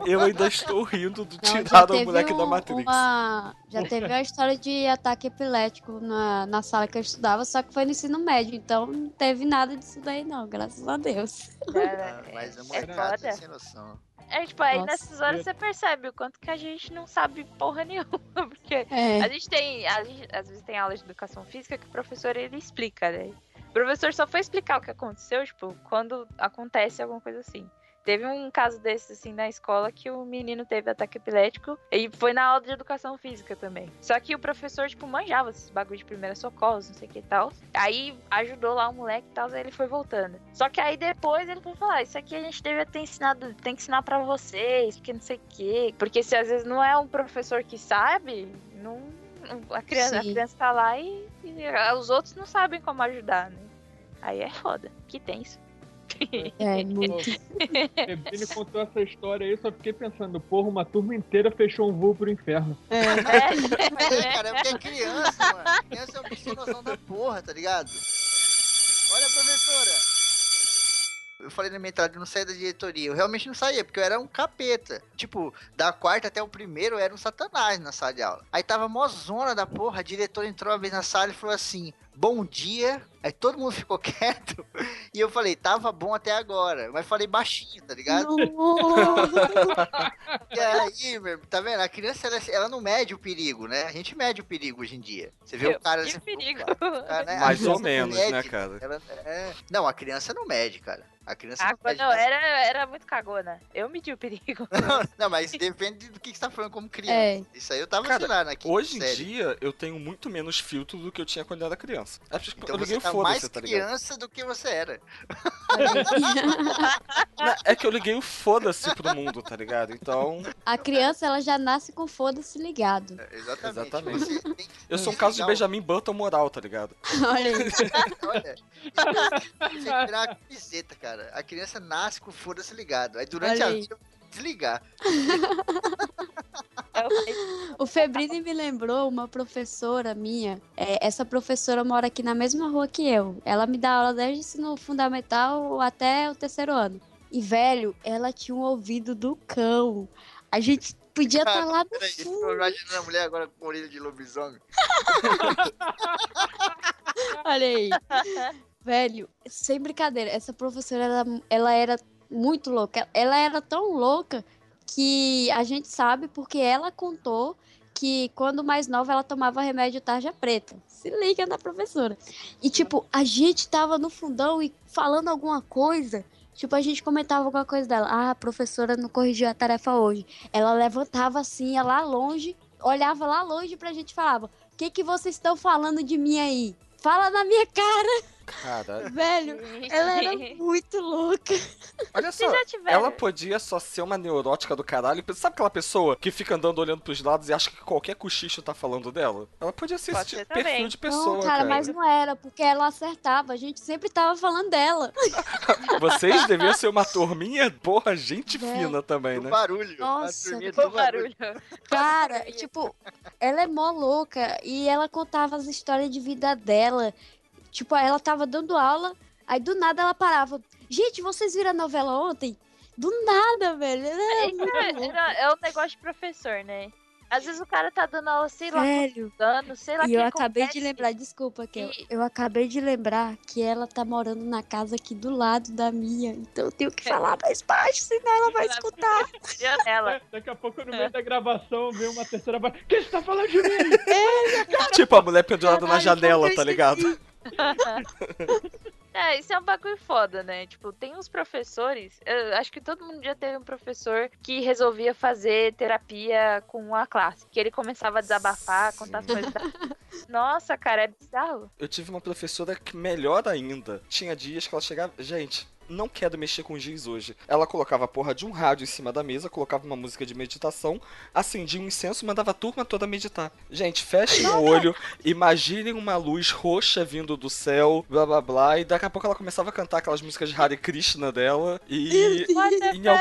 Eu ainda estou rindo do tirado o moleque da um- Matrix. Uma... Já teve uma história de ataque epilético na, na sala que eu estudava, só que foi no ensino médio, então não teve nada disso daí não, graças a Deus. Cara, Ah, Mas a é molecada é sem noção. É, tipo, aí Nossa. nessas horas você percebe o quanto que a gente não sabe porra nenhuma. Porque É. a gente tem. A gente, às vezes tem aula de educação física que o professor ele explica, né? O professor só foi explicar o que aconteceu, tipo, quando acontece alguma coisa assim. Teve um caso desse, assim, na escola que o menino teve ataque epilético e foi na aula de educação física também. Só que o professor, tipo, manjava esses bagulho de primeira socorros, não sei o que e tal. Aí ajudou lá o moleque e tal, aí ele foi voltando. Só que aí depois ele foi falar: Isso aqui a gente devia ter ensinado, tem que ensinar pra vocês, porque não sei o quê. Porque se às vezes não é um professor que sabe, não. A criança, a criança tá lá e, e os outros não sabem como ajudar, né? Aí é foda. Que tenso. É, muito. Ele contou essa história aí, só fiquei pensando, porra, uma turma inteira fechou um voo pro inferno. Mas é, cara, é porque é criança, mano. Criança é um bicho sem noção da porra, tá ligado? Olha, professora. Eu falei na minha entrada, eu não saía da diretoria. Eu realmente não saía, porque eu era um capeta. Tipo, da quarta até o primeiro, eu era um satanás na sala de aula. Aí tava mó zona da porra, a diretora entrou uma vez na sala e falou assim, bom dia. Aí todo mundo ficou quieto. E eu falei, tava bom até agora. Mas falei baixinho, tá ligado? E aí, meu, tá vendo? A criança, ela, ela não mede o perigo, né? A gente mede o perigo hoje em dia. Você vê o cara... que assim, perigo. tá, né? Mais ou menos, mede, né, cara? ela- é- Não, a criança não mede, cara. A criança Ah, não nada. era, era muito cagona. Eu medi o perigo. Não, mas depende do que você tá falando como criança. É. Isso aí eu tava, Cara, sei lá, na quinta Hoje em série. dia, eu tenho muito menos filtro do que eu tinha quando eu era criança. Acho que Então eu liguei você tá mais tá criança do que você era. Não, É que eu liguei o foda-se pro mundo, tá ligado? Então, A criança, ela já nasce com foda-se ligado. É, Exatamente. Exatamente. Tem eu sou um caso de Benjamin Button moral, tá ligado? Olha aí. Olha, você tirar a camiseta, cara. A criança nasce com o foda-se ligado. Aí durante Olha a vida, desligar. O Febrini me lembrou uma professora minha. É, essa professora mora aqui na mesma rua que eu. Ela me dá aula desde o ensino fundamental até o terceiro ano. E, velho, ela tinha um ouvido do cão. A gente podia estar lá no Peraí, tô fundo. imaginando a mulher agora com orelha de lobisomem. Olha aí. Velho, sem brincadeira, essa professora, ela, ela era muito louca. Ela era tão louca que a gente sabe porque ela contou que quando mais nova ela tomava remédio tarja preta. Se liga na professora. E tipo, a gente tava no fundão e falando alguma coisa. Tipo, a gente comentava alguma coisa dela. Ah, a professora não corrigiu a tarefa hoje. Ela levantava assim, ia lá longe, olhava lá longe pra gente e falava: O que, que vocês estão falando de mim aí? Fala na minha cara, Caralho. velho. Ela era muito louca. Olha só, ela podia só ser uma neurótica do caralho. Sabe aquela pessoa que fica andando olhando pros lados e acha que qualquer cochicho tá falando dela? Ela podia ser Pode esse ser perfil também. de pessoa, não, cara, mas não era, porque ela acertava. A gente sempre tava falando dela. Vocês deviam ser uma turminha, porra, gente Velho. fina também, Do né? barulho. Nossa, do barulho. barulho. Cara, tipo, ela é mó louca e ela contava as histórias de vida dela. Tipo, ela tava dando aula, aí do nada ela parava. Gente, vocês viram a novela ontem? Do nada, velho. Ela era é, é- é um negócio de professor, né? Às vezes o cara tá dando aula, sei lá, velho. dando, sei lá E eu acabei de acontece. lembrar, desculpa, Kel. E- Eu acabei de lembrar que ela tá morando na casa aqui do lado da minha. Então eu tenho que falar mais baixo, senão ela vai escutar. Janela. Daqui a pouco, no meio da gravação, vem uma terceira voz. Quem você tá falando de mim? Tipo a mulher pendurada na janela, eu tá ligado? É, isso é um bagulho foda, né? Tipo, tem uns professores. Eu acho que todo mundo já teve um professor que resolvia fazer terapia com a classe. Que ele começava a desabafar, contar as Sim. coisas da. Nossa, cara, é bizarro. Eu tive uma professora que, melhor ainda, tinha dias que ela chegava. Gente. Não quero mexer com giz hoje. Ela colocava a porra de um rádio em cima da mesa, colocava uma música de meditação, acendia um incenso e mandava a turma toda meditar. Gente, fechem o olho, imaginem uma luz roxa vindo do céu, blá blá blá, e daqui a pouco ela começava a cantar aquelas músicas de Hare Krishna dela, e Em algum-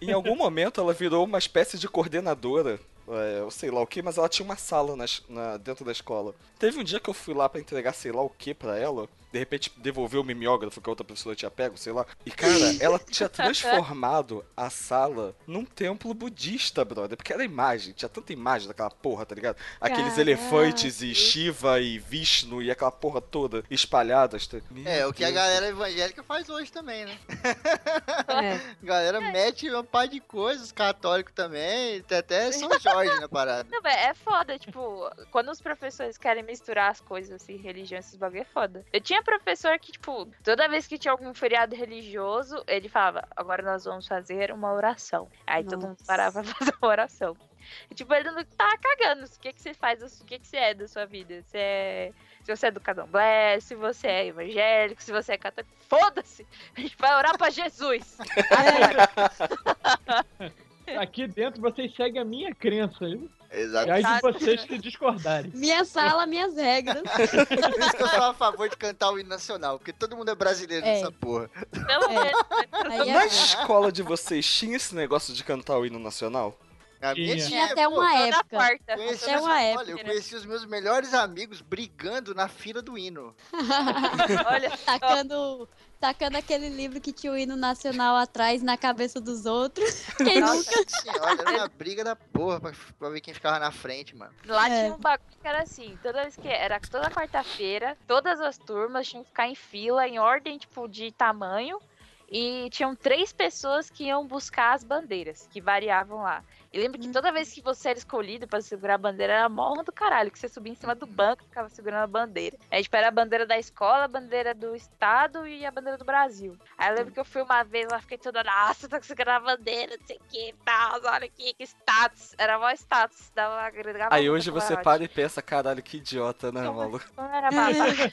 em algum momento ela virou uma espécie de coordenadora. É, eu sei lá o que, mas ela tinha uma sala na, dentro da escola. Teve um dia que eu fui lá pra entregar sei lá o que pra ela. De repente devolveu o mimeógrafo que a outra pessoa tinha pego, sei lá. E cara, ela tinha transformado a sala num templo budista, brother. Porque era imagem, tinha tanta imagem daquela porra, tá ligado? Aqueles Caraca. elefantes e Shiva e Vishnu e aquela porra toda espalhadas. tá? É, o que a galera evangélica faz hoje também, né? É. A galera mete uma par de coisas, católico também, tem até São Jorge na parada. Não, mas é foda, tipo, quando os professores querem misturar as coisas, assim, religião, esses bagulho é foda. Eu tinha professor que, tipo, toda vez que tinha algum feriado religioso, ele falava, agora nós vamos fazer uma oração. Aí todo mundo Nossa. parava pra fazer uma oração. E, tipo, ele não tá cagando. O que que você faz, o que que você é da sua vida? Você é... Se você é do candomblé, se você é evangélico, se você é católico, foda-se! A gente vai orar pra Jesus! Aqui dentro vocês seguem a minha crença. E Exato. aí de vocês que discordarem. Minha sala, minhas regras. Por isso que eu sou a favor de cantar o hino nacional, porque todo mundo é brasileiro É. nessa porra. Pelo É. menos. Na é escola de vocês tinha esse negócio de cantar o hino nacional? A minha Tinha. Tinha tinha, até pô, uma época. quarta. Conheci Até os, uma olha, época, eu né? conheci os meus melhores amigos brigando na fila do hino. Olha, Tacando, tacando aquele livro que tinha o hino nacional atrás na cabeça dos outros. Quem nunca? Nossa senhora, era uma briga da porra pra, pra ver quem ficava na frente, mano. Lá É. tinha um bagulho que era assim, toda vez que era toda quarta-feira, todas as turmas tinham que ficar em fila, em ordem, tipo, de tamanho. e tinham três pessoas que iam buscar as bandeiras, que variavam lá. E lembro que toda vez que você era escolhido pra segurar a bandeira, era a honra do caralho, que você subia em cima do banco e ficava segurando a bandeira. Aí, tipo, era a bandeira da escola, a bandeira do estado e a bandeira do Brasil. Aí eu lembro que eu fui uma vez lá, fiquei toda, nossa, tô segurando a bandeira, não sei o que e tal, olha aqui, que status. Era mó status, dava agregava Aí hoje você para e pensa, caralho, que idiota, né, maluco? Não era babaca.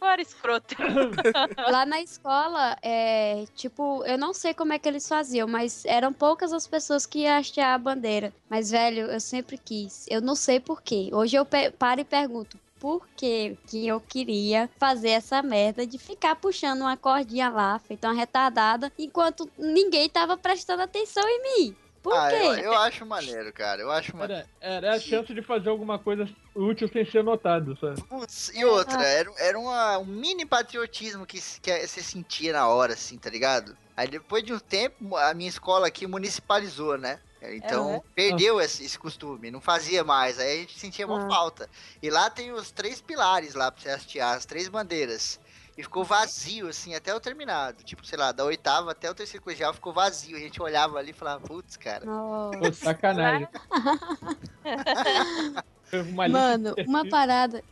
Não era escroto. Lá na escola, é, tipo, eu não sei como é que eles faziam, mas eram poucas as pessoas que iam hastear a bandeira. Mas, velho, eu sempre quis. Eu não sei porquê. Hoje eu paro e pergunto. Por que, que eu queria fazer essa merda de ficar puxando uma cordinha lá, feita uma retardada, enquanto ninguém tava prestando atenção em mim? Por ah, quê? eu, eu acho maneiro, cara. Eu acho maneiro. Era, era a chance de fazer alguma coisa útil sem ser notado, sabe? Putz, e outra, era, era uma- um mini patriotismo que, se- que você sentia na hora, assim, tá ligado? Aí depois de um tempo, a minha escola aqui municipalizou, né? Então Aham. perdeu esse, esse costume, não fazia mais, aí a gente sentia uma Ah. falta. E lá tem os três pilares lá pra você hastear, as três bandeiras. E ficou vazio, assim, até o terminado. Tipo, sei lá, da oitava até o terceiro colegial ficou vazio. A gente olhava ali e falava, putz, cara. Nossa. Pô, sacanagem. Mano, uma parada,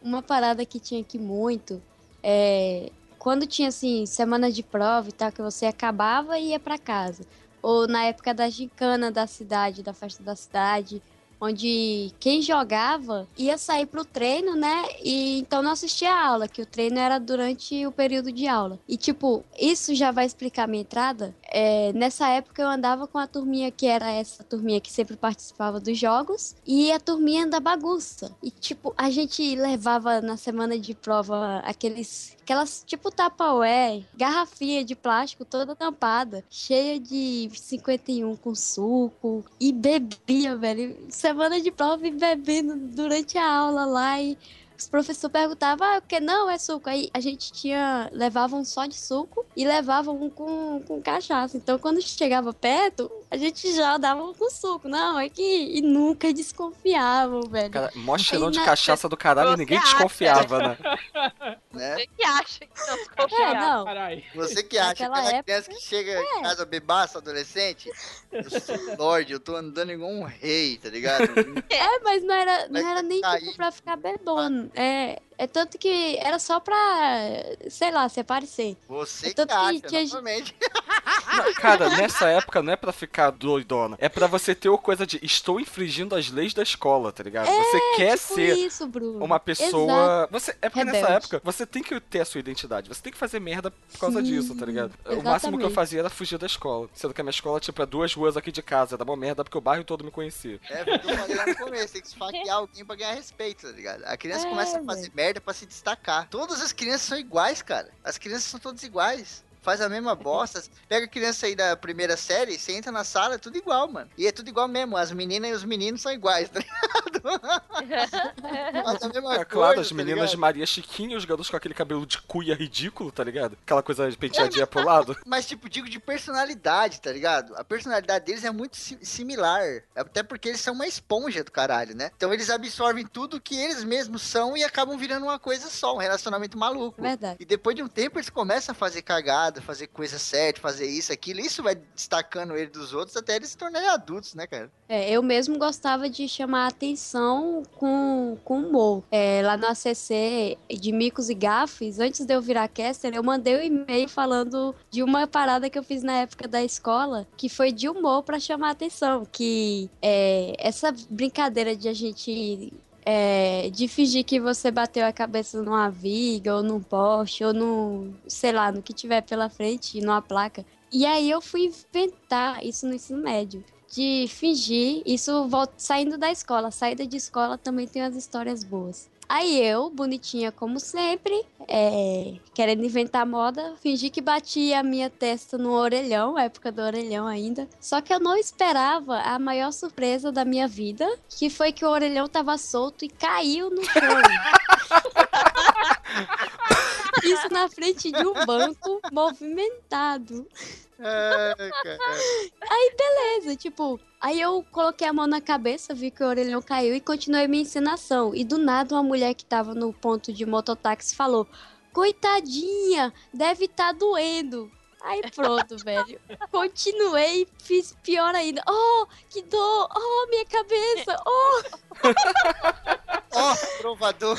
uma parada que tinha aqui muito é quando tinha assim semana de prova e tal que você acabava e ia pra casa, ou na época da gincana da cidade, da festa da cidade, onde quem jogava ia sair pro treino, né? E então não assistia a aula, que o treino era durante o período de aula. E tipo, isso já vai explicar minha entrada. É, nessa época eu andava com a turminha que era essa turminha que sempre participava dos jogos e a turminha da bagunça. E tipo, a gente levava na semana de prova aqueles aquelas tipo Tupperware, garrafinha de plástico toda tampada, cheia de 51 com suco e bebia, velho. Semana de prova e bebendo durante a aula lá e os professores perguntavam, ah, o que não é suco? Aí a gente tinha, levava um só de suco e levava um com, com cachaça. Então quando chegava perto, a gente já dava um com suco. Não, é que. E nunca desconfiavam, velho. Cara, mó cheirão de na- cachaça do caralho e Você ninguém acha, desconfiava, né? Né? Você que acha que não É, confia? não. Caralho. Você que acha aquela época, criança que chega em casa bebaça, adolescente, eu sou Lorde, eu tô andando igual um rei, tá ligado? É, mas não era, não era nem cair. tipo pra ficar bebendo. É, é tanto que era só pra, sei lá, se aparecer. Você que Tanto que acha, tinha- novamente. Não, cara, nessa época não é pra ficar doidona. É pra você ter o coisa de estou infringindo as leis da escola, tá ligado? você quer tipo ser isso, Bruno. uma Exato. pessoa. Você, é porque nessa Rebelde. época você tem que ter a sua identidade. Você tem que fazer merda por causa Sim, disso, tá ligado? O máximo que eu exatamente. fazia era fugir da escola. Sendo que a minha escola, tipo, é duas ruas aqui de casa. Era uma merda porque o bairro todo me conhecia. É, foi o que eu falei lá no começo, tem que esfaquear alguém pra ganhar respeito, tá ligado? A criança É, começa a fazer merda pra se destacar. Todas as crianças são iguais, cara. As crianças são todas iguais. Faz a mesma bosta. Pega a criança aí da primeira série, você entra na sala, é tudo igual, mano. E é tudo igual mesmo. As meninas e os meninos são iguais, tá ligado? Faz a mesma É coisa, claro, as tá meninas de? Maria Chiquinha, os garotos com aquele cabelo de cuia ridículo, tá ligado? Aquela coisa de penteadinha pro lado. Mas, tipo, digo de personalidade, tá ligado? A personalidade deles é muito si- similar. Até porque eles são uma esponja do caralho, né? Então eles absorvem tudo que eles mesmos são e acabam virando uma coisa só, um relacionamento maluco. Verdade. E depois de um tempo eles começam a fazer cagada, fazer coisa certa, fazer isso, aquilo. Isso vai destacando ele dos outros até eles se tornarem adultos, né, cara? É, eu mesmo gostava de chamar a atenção com, com humor. É, lá no ACC de Micos e Gafes, antes de eu virar caster, eu mandei um e-mail falando de uma parada que eu fiz na época da escola, que foi de humor pra chamar a atenção. Que é, essa brincadeira de a gente é, de fingir que você bateu a cabeça numa viga, ou num poste, ou no, sei lá, no que tiver pela frente, numa placa. E aí eu fui inventar isso no ensino médio. De fingir, isso saindo da escola. Saída de escola também tem umas histórias boas. Aí eu, bonitinha como sempre, é, querendo inventar moda, fingi que batia a minha testa no orelhão, época do orelhão ainda. Só que eu não esperava a maior surpresa da minha vida, que foi que o orelhão tava solto e caiu no chão. Isso na frente de um banco movimentado. É, cara. Beleza, tipo, aí eu coloquei a mão na cabeça, vi que o orelhão caiu e continuei minha encenação. E do nada uma mulher que tava no ponto de mototáxi falou: Coitadinha, deve estar doendo. Aí pronto, velho. Continuei, fiz pior ainda. Oh, que dor! Oh, minha cabeça! Oh! Ó, provador.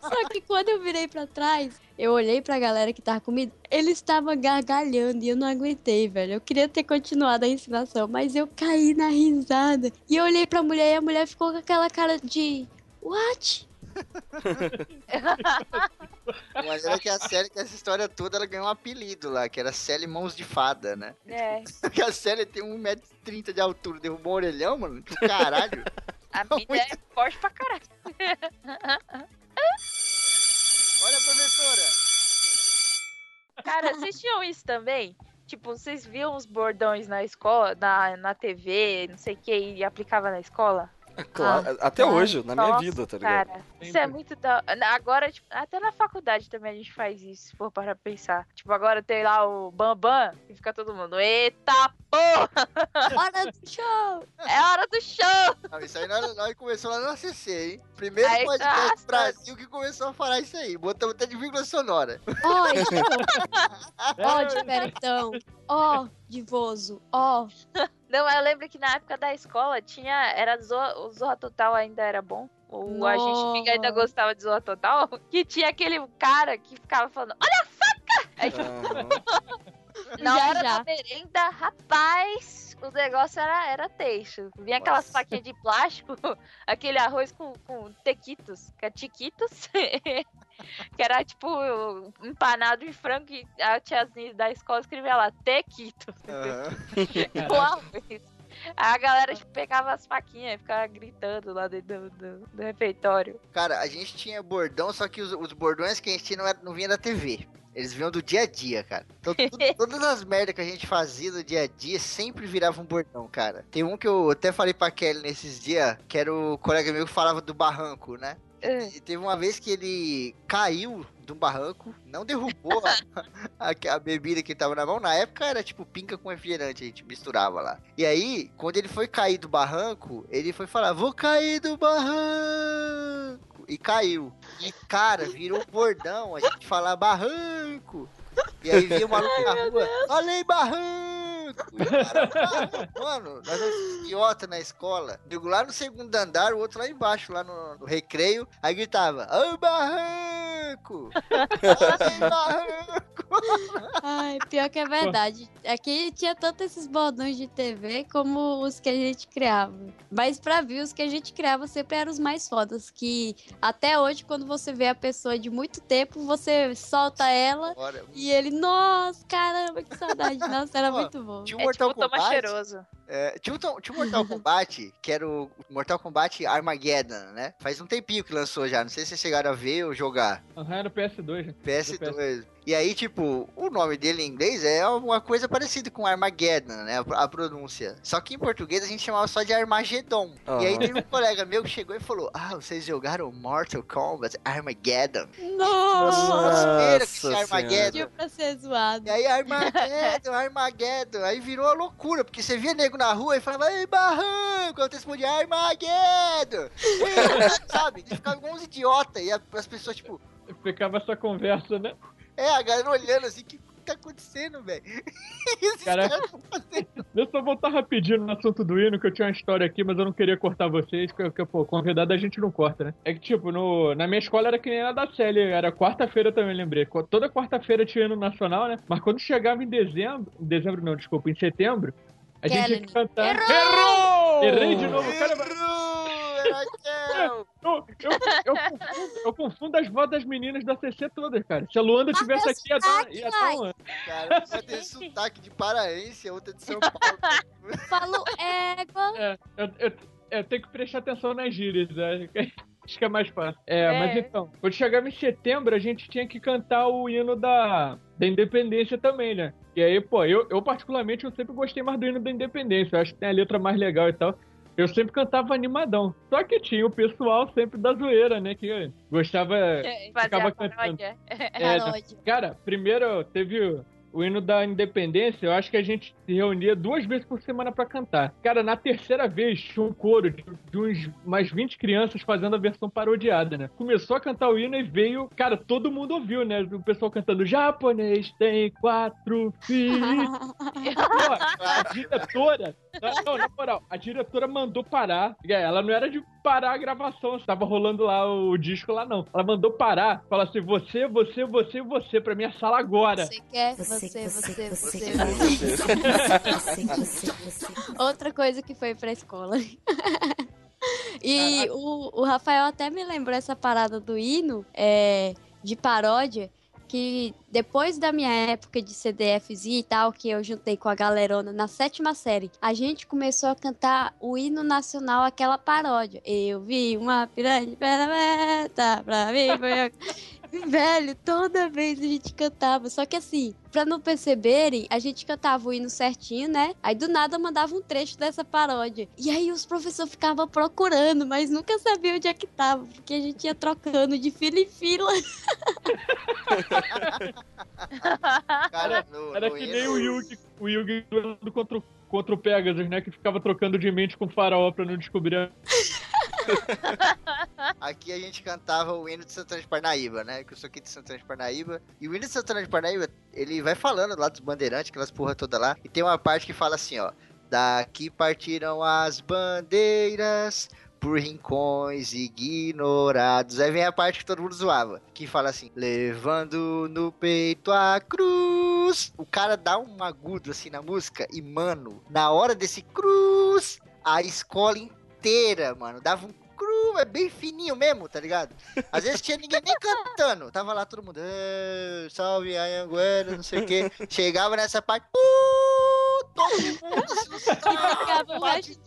Só que quando eu virei pra trás, eu olhei pra galera que tava comigo, eles estavam gargalhando e eu não aguentei, velho. Eu queria ter continuado a ensinação, mas eu caí na risada. E eu olhei pra mulher e a mulher ficou com aquela cara de. What? Mas era que a série, que essa história toda, ela ganhou um apelido lá, que era Sally Mãos de Fada, né? É. Porque a Sally tem 1,30m de altura, derrubou um orelhão, mano. Que Caralho. A mina é forte pra caralho. Olha professora. Cara, vocês tinham isso também? Tipo, vocês viam os bordões na escola, na, na TV, não sei o que, e aplicava na escola? É claro, até claro. hoje, na minha Nossa, vida, tá ligado? Cara, isso é muito da. Agora, tipo, até na faculdade também a gente faz isso, se for para pensar. Tipo, agora tem lá o Bambam e fica todo mundo. Eita porra! Hora do show! É hora do show! Não, isso aí nós, nós começou lá no ACC, hein? Primeiro Aí, podcast nossa. do Brasil que começou a falar isso aí. Botamos até de vírgula sonora. Ó, então. Ó, diferentão. Ó, divoso. Ó. Não, eu lembro que na época da escola tinha. Era Zorra, o Zorra Total ainda era bom. Ou a gente fica- ainda Nossa. gostava de Zorra Total. Que tinha aquele cara que ficava falando: Olha a faca! Aí, Aham. na Já, hora já. da merenda, rapaz, o negócio era, era teixo. Vinha aquelas Nossa. faquinhas de plástico, aquele arroz com, com tequitos, que é tiquitos. que era tipo empanado de frango e a tiazinha da escola escrevia lá, com arroz. Aí a galera tipo, pegava as faquinhas e ficava gritando lá dentro do, do- do refeitório. Cara, a gente tinha bordão, só que os, os bordões que a gente tinha não, era, não vinha da TV. Eles vinham do dia a dia, cara. Então, tudo- todas as merdas que a gente fazia no dia a dia sempre virava um bordão, cara. Tem um que eu até falei pra Kelly nesses dias, que era o colega meu que falava do barranco, né? E teve uma vez que ele caiu de um barranco, não derrubou a, a- a bebida que tava na mão. Na época era tipo pinca com refrigerante, a gente misturava lá. E aí, quando ele foi cair do barranco, ele foi falar: Vou cair do barranco. E caiu. E cara, virou bordão a gente falar barranco. E aí veio o maluco na rua: Falei barranco. Mano, nós idiota na escola. Digo lá no segundo andar, o outro lá embaixo, lá no, no recreio. Aí gritava: Ô barranco! Falei barranco! Ai, pior que é verdade. Aqui tinha tanto esses bordões de TV como os que a gente criava. Mas pra ver, os que a gente criava sempre eram os mais fodas. Que até hoje, quando você vê a pessoa de muito tempo, você solta ela Bora. e ele, nossa, caramba, que saudade. Nossa, era muito bom. Tinha um É Mortal tipo Kombat. Cheiroso. é, tinha, um, tinha um Mortal Kombat, que era o Mortal Kombat Armageddon, né? Faz um tempinho que lançou já. Não sei se vocês chegaram a ver ou jogar. Aham, era o PS2, né? PS2. E aí, tipo, o nome dele em inglês é uma coisa parecida com Armageddon, né? A, a pronúncia. Só que em português a gente chamava só de Armagedon. E aí teve um colega meu que chegou e falou: Ah, vocês jogaram Mortal Kombat Armageddon. Nossa, Primeiro que esse Nossa Armageddon. tinha pra ser zoado. E aí, Armageddon, Armageddon. Aí virou uma loucura, porque você via nego na rua e falava, ei, barranco, eu respondia, Armageddon. Ei, Sabe? Eles ficavam igual uns idiotas. E a- as pessoas, tipo, Ficava essa conversa, né? É, a galera olhando assim, o que tá acontecendo, velho? Esses Cara- caras tão fazendo. Deixa eu só voltar rapidinho no assunto do hino, que eu tinha uma história aqui, mas eu não queria cortar vocês, porque, pô, convidado a gente não corta, né? É que, tipo, no, na minha escola era que nem a da Célia, era quarta-feira também, lembrei. Toda quarta-feira tinha hino nacional, né? Mas quando chegava em dezembro, em dezembro não, desculpa, em setembro, a gente tinha que cantar... Errou! Errei de novo, cara... Raquel. Eu, eu, eu, confundo, eu confundo as vozes das meninas da CC todas, cara. Se a Luanda tivesse aqui, ia dar, ia dar uma... Cara, vai ter sotaque de paraense, a outra de São Paulo. Falou égua. É, eu, eu, eu tenho que prestar atenção nas gírias, né? Acho que é mais fácil. É, É. mas então, quando chegava em setembro, a gente tinha que cantar o hino da, da independência também, né? E aí, pô, eu, eu particularmente eu sempre gostei mais do hino da independência. Eu acho que tem a letra mais legal e tal. Eu sempre cantava animadão. Só que tinha o pessoal sempre da zoeira, né? Que gostava. Fazia Ficava a paródia. É. Cara, primeiro teve. o hino da independência, eu acho que a gente se reunia duas vezes por semana pra cantar. Cara, na terceira vez tinha um coro de, de uns mais 20 crianças fazendo a versão parodiada, né? Começou a cantar o hino e veio, cara, todo mundo ouviu, né? O pessoal cantando japonês tem quatro filhos. Pô, a diretora, não, não, na moral, a diretora mandou parar. É, Ela não era de parar a gravação, tava rolando lá o disco lá, não. Ela mandou parar, fala assim: você, você, você, você, pra minha sala agora. Você quer, você, você, você, você. Você, você, você. Outra coisa que foi pra escola. E o, o Rafael até me lembrou essa parada do hino é, de paródia. Que depois da minha época de CDFZ e tal, que eu juntei com a galerona na sétima série, a gente começou a cantar o hino nacional, aquela paródia. Eu vi uma piranha pela meta, pra mim foi Velho, toda vez a gente cantava. Só que assim, pra não perceberem, a gente cantava o hino certinho, né? Aí do nada mandava um trecho dessa paródia. E aí os professores ficavam procurando, mas nunca sabiam onde é que tava, porque a gente ia trocando de fila em fila. Cara, no, Era no que hino- nem o Yugi, o Yugi lutando contra, o- contra o Pegasus, né? Que ficava trocando de mente com o faraó pra não descobrir. a- Aqui a gente cantava o hino de Santana de Parnaíba, né? Que eu sou aqui de Santana de Parnaíba. E o hino de Santana de Parnaíba, ele vai falando lá dos bandeirantes, aquelas porra toda lá. E tem uma parte que fala assim, ó. Daqui partiram as bandeiras por rincões ignorados. Aí vem a parte que todo mundo zoava, que fala assim: levando no peito a cruz. O cara dá um agudo assim na música e, mano, na hora desse cruz, a escola inteira, mano, dava um cru, é bem fininho mesmo, tá ligado? Às vezes tinha ninguém nem cantando. Tava lá todo mundo, "Eh, salve Anhanguera, não sei o quê. Chegava nessa parte, todo mundo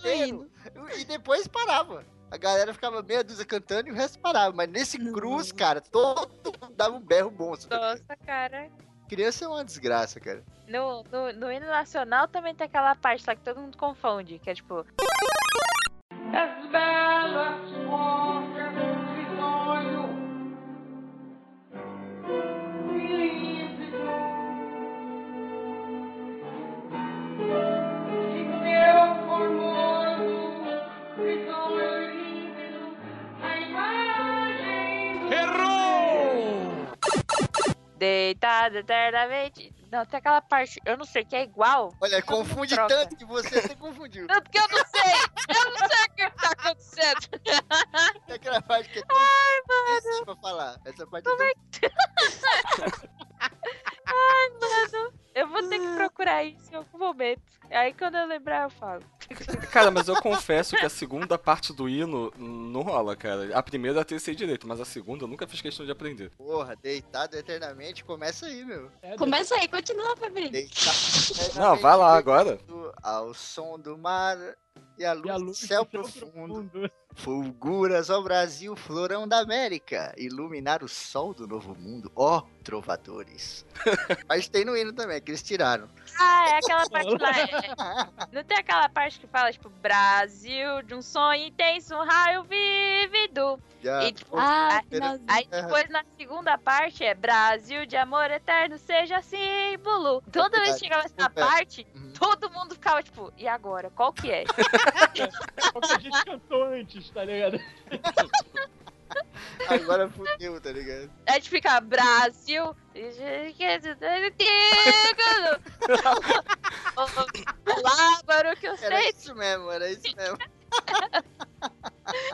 se. E depois parava. A galera ficava meia dúzia cantando e o resto parava. Mas nesse cruz, cara, todo mundo dava um berro bom. sabe? Nossa, cara. Criança é uma desgraça, cara. No, no, no hino nacional também tem aquela parte lá que todo mundo confunde, que é tipo. As belas mostras de sonho Deitada eternamente. Não, tem aquela parte, eu não sei, que é igual. Olha, confunde tanto que você até confundiu. Não, porque eu não sei! Eu não sei o que tá acontecendo! É aquela parte que é tão difícil pra falar. Essa parte é tão... Eu vou ter que procurar isso em algum momento. Aí quando eu lembrar, eu falo. Cara, mas eu confesso que a segunda parte do hino não rola, cara. A primeira até sei direito, mas a segunda eu nunca fiz questão de aprender. Porra, deitado eternamente, começa aí, meu. É, Começa aí, continua, Fabrício. Não, vai lá agora. Ao som do mar e a luz, E a do luz céu do céu profundo. profundo. Fulguras, ó Brasil, florão da América, iluminar o sol do novo mundo, ó trovadores. Mas tem no hino também, que eles tiraram. Ah, é aquela parte lá. é- Não tem aquela parte que fala, tipo, Brasil, de um sonho intenso, um raio vívido. Já, E, tipo, Ah, aí- depois na segunda parte é Brasil de amor eterno, seja símbolo. Toda vez que chegava essa parte. Todo mundo ficava tipo, e agora? Qual que é? Qual que a gente cantou antes, tá ligado? Agora fudeu, tá ligado? A gente fica Brasil. Olá, agora que eu Era sei. isso mesmo, era isso mesmo.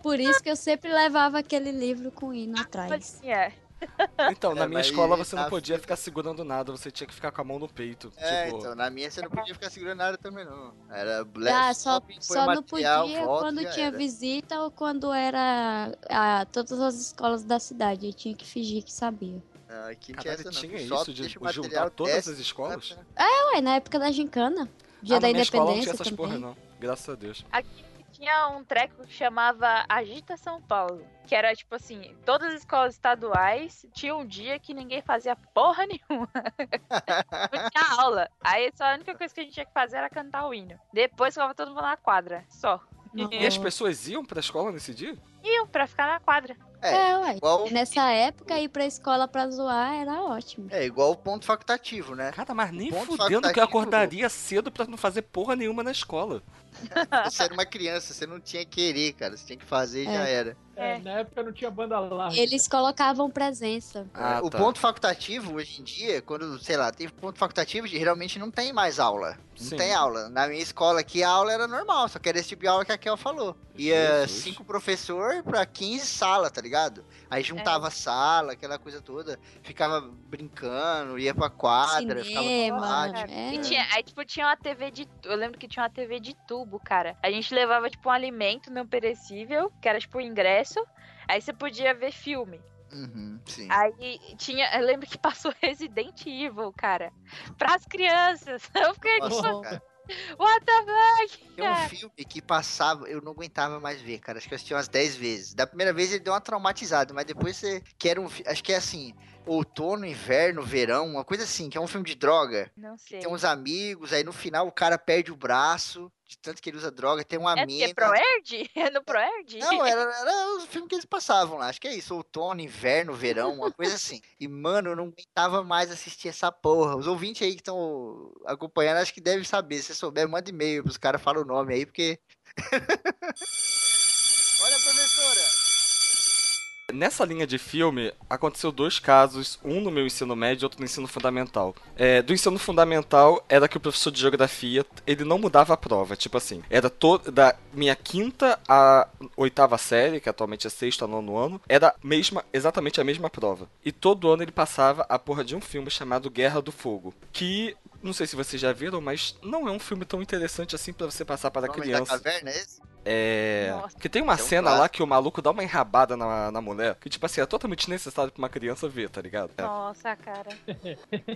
Por isso que eu sempre levava aquele livro com hino atrás. Assim, é. Então, na É, minha escola você não podia ficar segurando nada, você tinha que ficar com a mão no peito. É, tipo, então, na minha você não podia ficar segurando nada também, não. Era Ah, só, só não material, podia volta quando tinha era. visita ou quando era a, todas as escolas da cidade. Aí tinha que fingir que sabia. Ah, tinha Caralho, essa tinha Só isso de juntar todas desce, as escolas? canta. Ué, na época da gincana. Dia ah, da na minha escola não tinha independência essas também. porra, não. Graças a Deus. Aqui tinha um treco que chamava Agita São Paulo. Que era tipo assim, todas as escolas estaduais tinha um dia que ninguém fazia porra nenhuma. Não tinha aula. Aí só a única coisa que a gente tinha que fazer era cantar o hino. Depois ficava todo mundo na quadra. Só. E as pessoas iam pra escola nesse dia? Iam pra ficar na quadra. É, É, ué. igual, Nessa época, ir pra escola pra zoar era ótimo. é igual o ponto facultativo, né? Cara, mas nem Ponto fudendo que eu acordaria cedo pra não fazer porra nenhuma na escola. Você era uma criança, você não tinha que querer, cara. Você tinha que fazer e já É. era. É, É. Na época não tinha banda larga. Eles colocavam presença. Ah, o tá. ponto facultativo, hoje em dia, quando, sei lá, tem ponto facultativo, geralmente não tem mais aula. Não Sim. tem aula. Na minha escola aqui, a aula era normal, só que era esse tipo de aula que a Kel falou. Ia Jesus. cinco professor pra 15 salas, tá ligado? Aí juntava sala, aquela coisa toda, ficava brincando, ia pra quadra, ficava no Cinema. pátio. é. E tinha, aí, tipo, tinha uma TV de. Eu lembro que tinha uma TV de tubo, cara. A gente levava, tipo, um alimento não perecível, que era, tipo, o ingresso. Aí você podia ver filme. Uhum, sim. Aí tinha. Eu lembro que passou Resident Evil, cara. Pras crianças. Eu fiquei tipo, Nossa, cara. what the fuck? Um filme que passava, eu não aguentava mais ver, cara. Acho que eu assisti umas 10 vezes. Da primeira vez ele deu uma traumatizada, mas depois você. Que era um. Acho que é assim. Outono, inverno, verão, uma coisa assim, que é um filme de droga. Não sei. Tem uns amigos, aí no final o cara perde o braço, de tanto que ele usa droga, tem uma É, que é mina. Proerd? É no Proerd? Não, era, era os filmes que eles passavam lá. Acho que é isso. Outono, inverno, verão, uma coisa assim. E, mano, eu não aguentava mais assistir essa porra. Os ouvintes aí que estão acompanhando, acho que devem saber. Se souber, manda e-mail pros caras falam o nome aí, porque. Olha, professora! Nessa linha de filme, aconteceu dois casos, um no meu ensino médio e outro no ensino fundamental. É, do ensino fundamental, era que o professor de geografia, ele não mudava a prova, tipo assim, era toda da minha quinta à oitava série, que atualmente é sexto a nono ano, era mesma, exatamente a mesma prova. E todo ano ele passava a porra de um filme chamado Guerra do Fogo, que não sei se vocês já viram, mas não é um filme tão interessante assim pra você passar para da criança. caverna, é esse? É. Nossa. Que tem uma é um cena lá que o maluco dá uma enrabada na, na mulher, que, tipo assim, é totalmente necessário pra uma criança ver, tá ligado? Nossa, cara.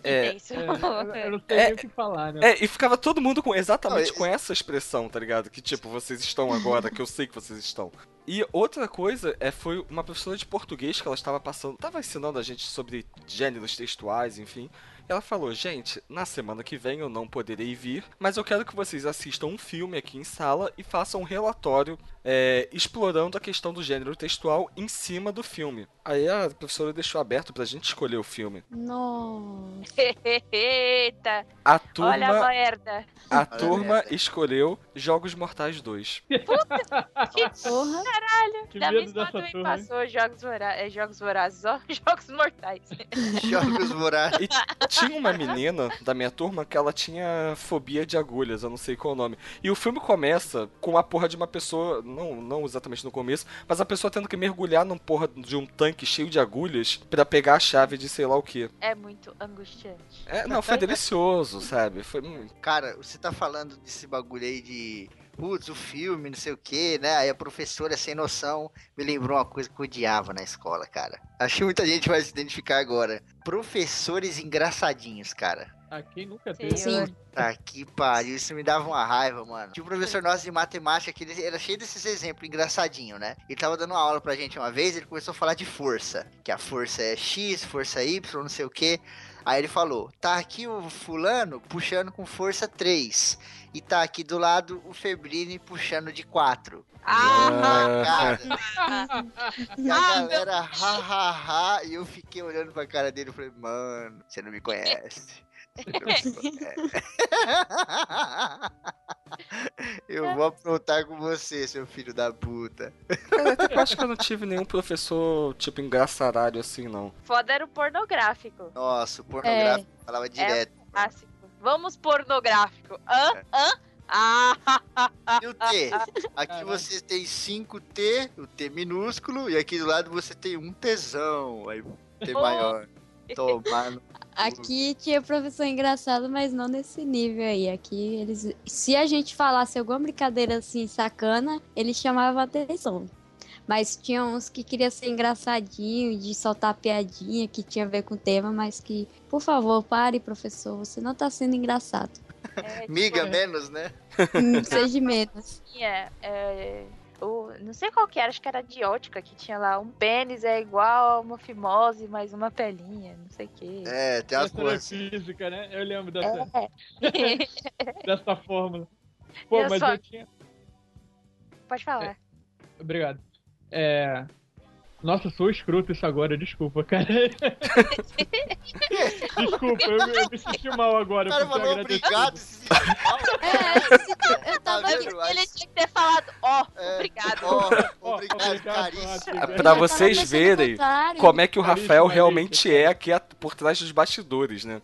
É, É isso. É, eu, não sei É, nem o que falar, né? é, e ficava todo mundo com exatamente Não, com essa expressão, tá ligado? Que tipo, vocês estão agora, que eu sei que vocês estão. E outra coisa é foi uma professora de português que ela estava passando, estava ensinando a gente sobre gêneros textuais, enfim. Ela falou: "Gente, na semana que vem eu não poderei vir, mas eu quero que vocês assistam um filme aqui em sala e façam um relatório é, explorando a questão do gênero textual em cima do filme." Aí a professora deixou aberto pra gente escolher o filme. Nossa. Eita, A olha a turma, merda. a turma escolheu Jogos Mortais 2. Porra. Que Da minha medo escola dessa também turma, hein? passou jogos, vora... é, jogos vorazes, ó. Jogos mortais. Jogos Vorazes. E tinha uma menina da minha turma que ela tinha fobia de agulhas, eu não sei qual o nome. E o filme começa com a porra de uma pessoa, não, não exatamente no começo, mas a pessoa tendo que mergulhar num porra de um tanque cheio de agulhas pra pegar a chave de sei lá o que. É muito angustiante. É, não, foi delicioso, sabe? Foi hum, Cara, você tá falando desse bagulho aí de. Putz, o filme, não sei o que, né? Aí a professora, sem noção, me lembrou uma coisa que eu odiava na escola, cara. Acho que muita gente vai se identificar agora. Professores engraçadinhos, cara. Quem nunca teve? Sim. Tá que pariu, isso me dava uma raiva, mano. Tinha um professor nosso de matemática que ele era cheio desses exemplos engraçadinho, né? Ele tava dando uma aula pra gente uma vez, ele começou a falar de força. Que a força é X, força Y, não sei o que. Aí ele falou: tá aqui o fulano puxando com força 3. E tá aqui do lado o Febrini puxando de 4. Ah, Cara, e a Ah, galera ha ha ha. E eu fiquei olhando pra cara dele e falei: mano, você não me conhece. Eu vou aprontar com você, seu filho da puta. Que eu acho que eu não tive nenhum professor, tipo, engraçaralho assim, não. foda era o pornográfico. Nossa, o pornográfico falava direto. Clássico. Vamos pornográfico. Hã? Hã? Ah, E o T? Aqui você tem 5T, o T minúsculo, e aqui do lado você tem um Tzão. Aí T maior. Tomando. Aqui tinha professor engraçado, mas não nesse nível aí. Aqui eles. Se a gente falasse alguma brincadeira assim sacana, eles chamavam atenção. Mas tinha uns que queria ser engraçadinho, de soltar piadinha que tinha a ver com o tema, mas que, por favor, pare, professor, você não tá sendo engraçado. é, tipo, Miga menos, né? Hum, Seja menos. tinha, é, o, não sei qual que era, acho que era de ótica, que tinha lá um pênis é igual a uma fimose mais uma pelinha, não sei o que. É, tem era coisas física, né? Eu lembro dessa, É. dessa fórmula. Pô, Eu mas só- eu tinha. Pode falar. Obrigado. É. Nossa, sou escroto isso agora, desculpa, cara. desculpa, eu, eu me senti mal agora. O cara falou agradecido. obrigado. se sentiu mal. É, se- eu tava Tá aqui. vendo? Ele tinha que ter falado, ó, É, obrigado. ó, Ó, obrigado, caríssimo. É pra vocês verem como é que o Rafael realmente é aqui a- por trás dos bastidores, né?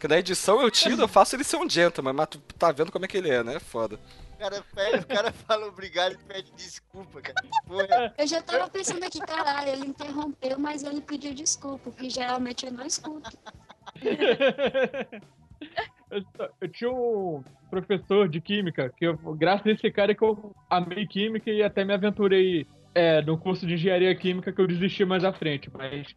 Que na edição eu tiro, eu faço ele ser um gentleman, mas tu tá vendo como é que ele é, né? Foda. O cara, pede, o cara fala obrigado e pede desculpa, cara. Porra, Eu já tava pensando aqui, caralho, ele interrompeu, mas ele pediu desculpa, porque geralmente eu não escuto. eu, eu tinha um professor de química, que eu, graças a esse cara que eu amei química e até me aventurei é, no curso de engenharia química que eu desisti mais à frente, mas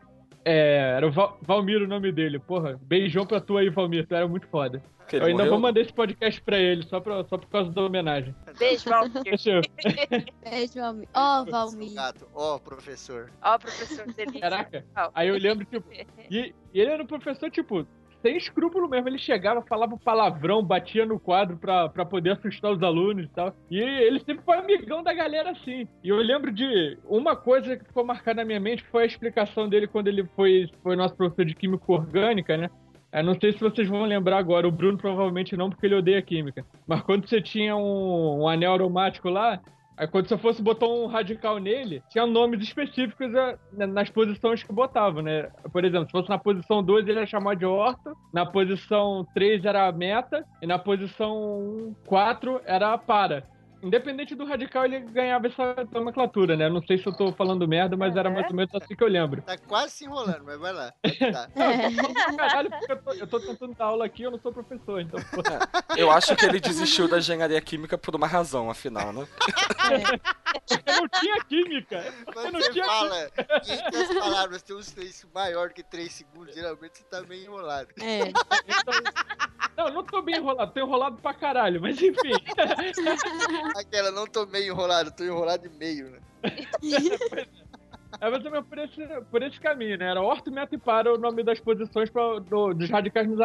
é, era o Val, Valmir o nome dele. Porra, beijão pra tu aí, Valmir, tu era muito foda. Que Eu ainda morreu? vou mandar esse podcast pra ele, só, pra, só por causa da homenagem. Beijo, Valmir. Beijo, Valmir. Ó, Valmir. gato. Ó, professor. Ó, professor Delícia. Caraca. Aí eu lembro, tipo. E, e ele era um professor, tipo, sem escrúpulo mesmo. Ele chegava, falava palavrão, batia no quadro pra, pra poder assustar os alunos e tal. E ele sempre foi amigão da galera assim. E eu lembro de uma coisa que ficou marcada na minha mente foi a explicação dele quando ele foi, foi nosso professor de química orgânica, né? Eu não sei se vocês vão lembrar agora, o Bruno provavelmente não, porque ele odeia química. Mas quando você tinha um, um anel aromático lá, aí quando você fosse botar um radical nele, tinha nomes específicos é, na- nas posições que botava, né? Por exemplo, se fosse na posição 2 ele era chamado de orto, na posição 3 era meta, e na posição 4 era para. Independente do radical, ele ganhava essa nomenclatura, né? Não sei se eu tô falando merda, mas era mais ou menos assim que eu lembro. Tá quase se enrolando, mas vai lá. Tá. Caralho, porque eu tô, eu tô tentando dar aula aqui, eu não sou professor, então. pô. Eu acho que ele desistiu da engenharia química por uma razão, afinal, né? Eu não tinha química. Quando não você tinha fala 500 palavras, tem um silêncio maior que 3 segundos, geralmente você tá meio enrolado. É. Então, não, não tô bem enrolado, tô enrolado pra caralho, mas enfim. Aquela, não tô meio enrolado, tô enrolado de meio, né? É mais ou menos por esse, por esse caminho, né? Era orto, meta e para o nome das posições pra, do- dos radicais nos,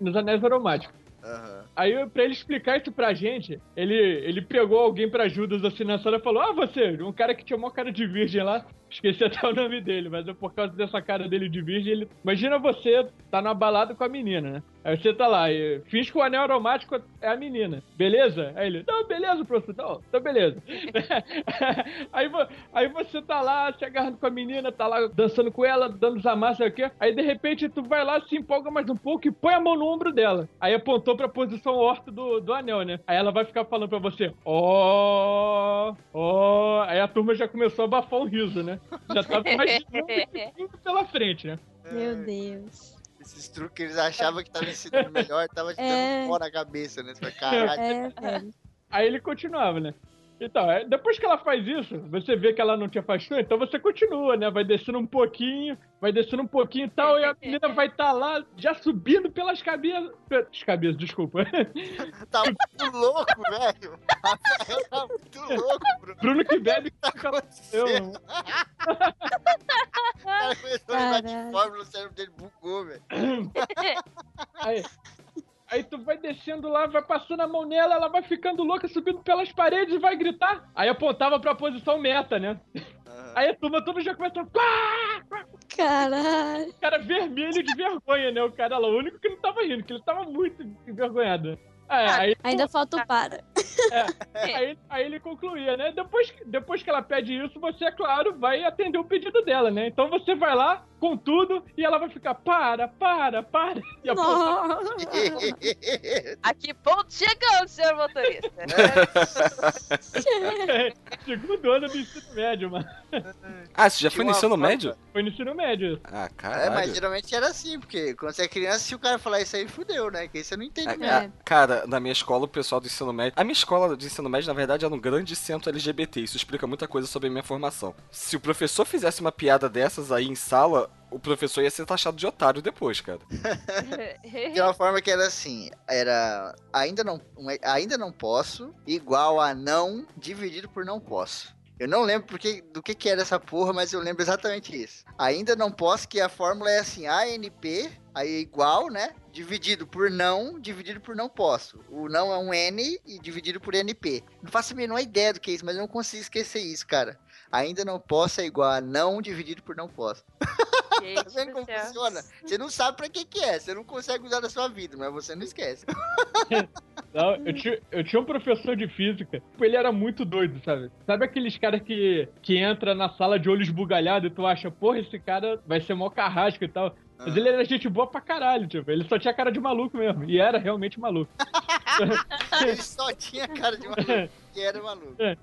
nos anéis aromáticos. Aham. Aí, pra ele explicar isso pra gente, ele, ele pregou alguém pra Judas assim na sala e falou: Ah, você, um cara que tinha uma cara de virgem lá, esqueci até o nome dele, mas é por causa dessa cara dele de virgem, ele. Imagina você tá na balada com a menina, né? Aí você tá lá, e finge que o anel aromático é a menina, beleza? Aí ele, não, beleza, professor, não, então beleza. aí, aí você tá lá, se agarrando com a menina, tá lá dançando com ela, dando os amassos, quê. Aí de repente tu vai lá, se empolga mais um pouco e põe a mão no ombro dela. Aí apontou pra posição orto do, do anel, né? Aí ela vai ficar falando pra você, ó, ó. Aí a turma já começou a abafar um riso, né? Já tava imaginando tudo pela frente, né? Meu Deus. Esses truques que eles achavam que tava ensinando melhor, tava te dando É. fora a cabeça, né? Você fala, caralho. É. Aí ele continuava, né? Então, é, depois que ela faz isso, você vê que ela não te afastou, então você continua, né? Vai descendo um pouquinho, vai descendo um pouquinho e tal, e a menina vai estar lá, já subindo pelas cabeças. Pelas cabeças, desculpa. Tá muito louco, velho. Tá muito louco, Bruno. Bruno que bebe. Tá Eu, acontecendo? O cara começou a lembrar de fórmula, o cérebro dele bugou, velho. aí, aí tu vai descendo lá, vai passando a mão nela, ela vai ficando louca, subindo pelas paredes e vai gritar. Aí apontava pra posição meta, né? Aham. Aí a turma toda já começa. "Pá!" Caralho. O cara vermelho de vergonha, né? O cara lá, o único que não tava rindo, que ele tava muito envergonhado. É, aí, Ainda falta o para. aí, aí ele concluía, né? Depois, depois que ela pede isso, você, é claro, vai atender o pedido dela, né? Então você vai lá com tudo e ela vai ficar, para, para, para. E a. A que ponto chegamos, senhor motorista? Segundo ano do ensino médio, mano. Ah, você já foi no ensino médio? Foi no ensino médio. Ah, É, caralho. mas geralmente era assim, porque quando você é criança, se o cara falar isso aí, fudeu, né? Que aí você não entende Ah, mesmo. ah, Cara, na minha escola, o pessoal do ensino médio. A minha escola de ensino médio, na verdade, era um grande centro LGBT. Isso explica muita coisa sobre a minha formação. Se o professor fizesse uma piada dessas aí em sala, o professor ia ser taxado de otário depois, cara. De uma forma que era assim, era ainda não, ainda não posso, igual a não dividido por não posso. Eu não lembro porque, do que, que era essa porra, mas eu lembro exatamente isso. Ainda não posso, que a fórmula é assim, ANP, aí é igual, né? Dividido por não, dividido por não posso. O não é um N e dividido por NP. Não faço a menor ideia do que é isso, mas eu não consigo esquecer isso, cara. Ainda não posso é igual a não dividido por não posso. Gente Tá vendo do como céu. funciona? Você não sabe pra que que é, você não consegue usar na sua vida, mas você não esquece. Não, eu, tinha, eu tinha um professor de física, ele era muito doido, sabe? Sabe aqueles caras que, que entra na sala de olho esbugalhado e tu acha, porra, esse cara vai ser mó carrasco e tal. Mas ele era gente boa pra caralho, tipo, ele só tinha cara de maluco mesmo. E era realmente maluco. Ele só tinha cara de maluco e era maluco. É,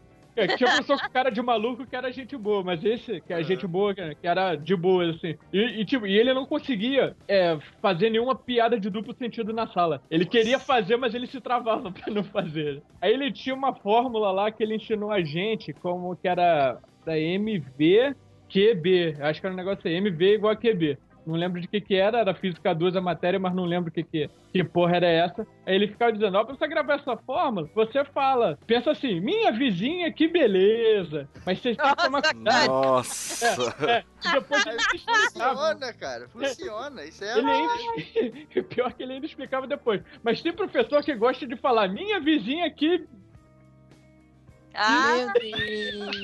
tinha pessoa com cara de maluco que era gente boa, mas esse, que é gente boa, que era de boa, assim. E, e, tipo, e ele não conseguia é, fazer nenhuma piada de duplo sentido na sala. Ele queria fazer, mas ele se travava pra não fazer. Aí ele tinha uma fórmula lá que ele ensinou a gente, como que era da MV QB. Acho que era um negócio assim, MV igual a QB. Não lembro de que que era, era Física 2 a matéria, mas não lembro que que, que porra era essa. Aí ele ficava dizendo, ó, pra você gravar essa fórmula, você fala, pensa assim, minha vizinha, que beleza. Mas vocês têm que tomar Nossa, cuidado. Nossa. É, e depois ele explicava. Funciona, cara, funciona. Isso é Ele ainda... Pior que ele ainda explicava depois. Mas tem professor que gosta de falar, minha vizinha aqui, Ah, Meu Deus.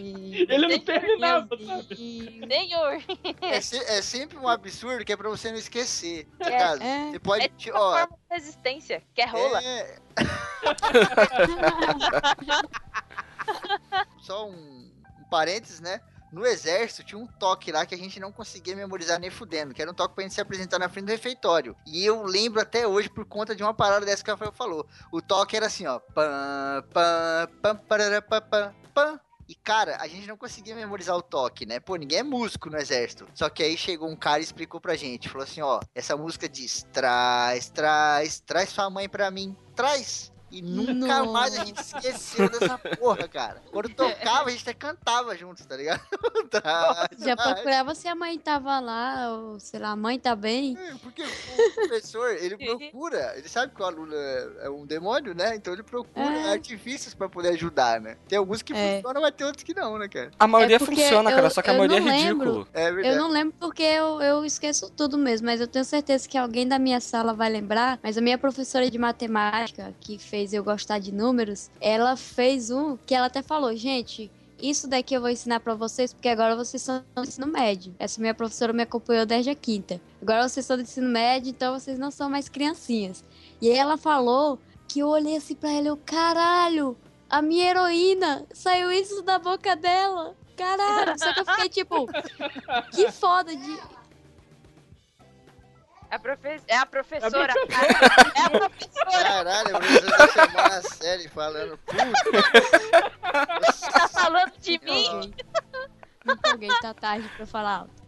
ele não terminava, Meu sabe? Senhor. É, se- é sempre um absurdo que é pra você não esquecer. É, caso. é. Você pode. É tipo ó, forma de resistência, que é rola. é- Só um, um parênteses, né? No exército tinha um toque lá que a gente não conseguia memorizar nem fudendo, que era um toque pra gente se apresentar na frente do refeitório. E eu lembro até hoje por conta de uma parada dessa que o Rafael falou. O toque era assim, ó. Pam, pam, pam, pam, pam, pam. E, cara, a gente não conseguia memorizar o toque, né? Pô, ninguém é músico no exército. Só que aí chegou um cara e explicou pra gente. Falou assim, ó, essa música diz, traz, traz, traz sua mãe pra mim. Traz. E nunca Nossa. mais a gente esqueceu dessa porra, cara. Quando tocava, a gente até cantava juntos, tá ligado? Traz, Já procurava se a mãe tava lá, ou sei lá, a mãe tá bem. É, Porque o professor, ele procura, ele sabe que o aluno é é um demônio, né? Então ele procura É. artifícios pra poder ajudar, né? Tem alguns que É. funcionam, mas tem outros que não, né, cara? A maioria É funciona, cara, eu- só que a eu maioria é ridículo. É Eu verdade. não lembro porque eu, eu esqueço tudo mesmo, mas eu tenho certeza que alguém da minha sala vai lembrar. Mas a minha professora de matemática, que fez eu gostar de números, ela fez um que ela até falou, gente. Isso daqui eu vou ensinar pra vocês, porque agora vocês são do ensino médio. Essa minha professora me acompanhou desde a quinta. Agora vocês são do ensino médio, então vocês não são mais criancinhas. E aí ela falou que eu olhei assim pra ela, eu, caralho, a minha heroína, saiu isso da boca dela. Caralho, só que eu fiquei tipo, que foda de. A profe... É a professora. É É a professora Caralho, a professora tá chamando a série falando, puta. que tá falando de Me mim. empolguei. Me empolguei, tá tarde pra falar alto.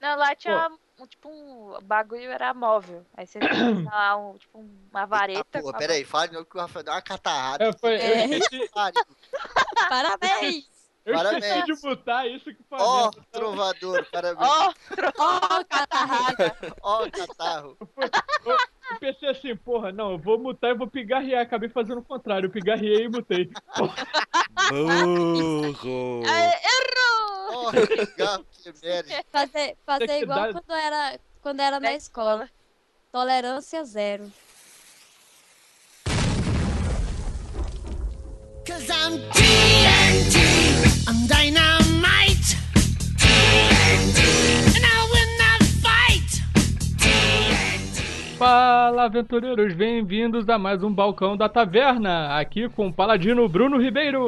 Não, lá tinha um, tipo um bagulho era móvel. Aí você tinha lá um, tipo uma vareta. Ah, porra, com a- pera aí, fala de novo que o Rafael deu uma catarrada. É, foi, É. Eu esqueci. Parabéns! eu esqueci Parabéns. de botar isso que foi. Ó, merda. trovador, parabéns. Ó, Ó, catarrada! Ó, catarro. Eu pensei assim, porra, não, eu vou mutar e vou pigarrear. Acabei fazendo o contrário, eu pigarreei e mutei. Burro. errou! Fazer, fazer igual quando era, quando era na escola. Tolerância zero. Cause I'm TNT, I'm dynamite. TNT, Fala, aventureiros, bem-vindos a mais um Balcão da Taverna. Aqui com o paladino Bruno Ribeiro.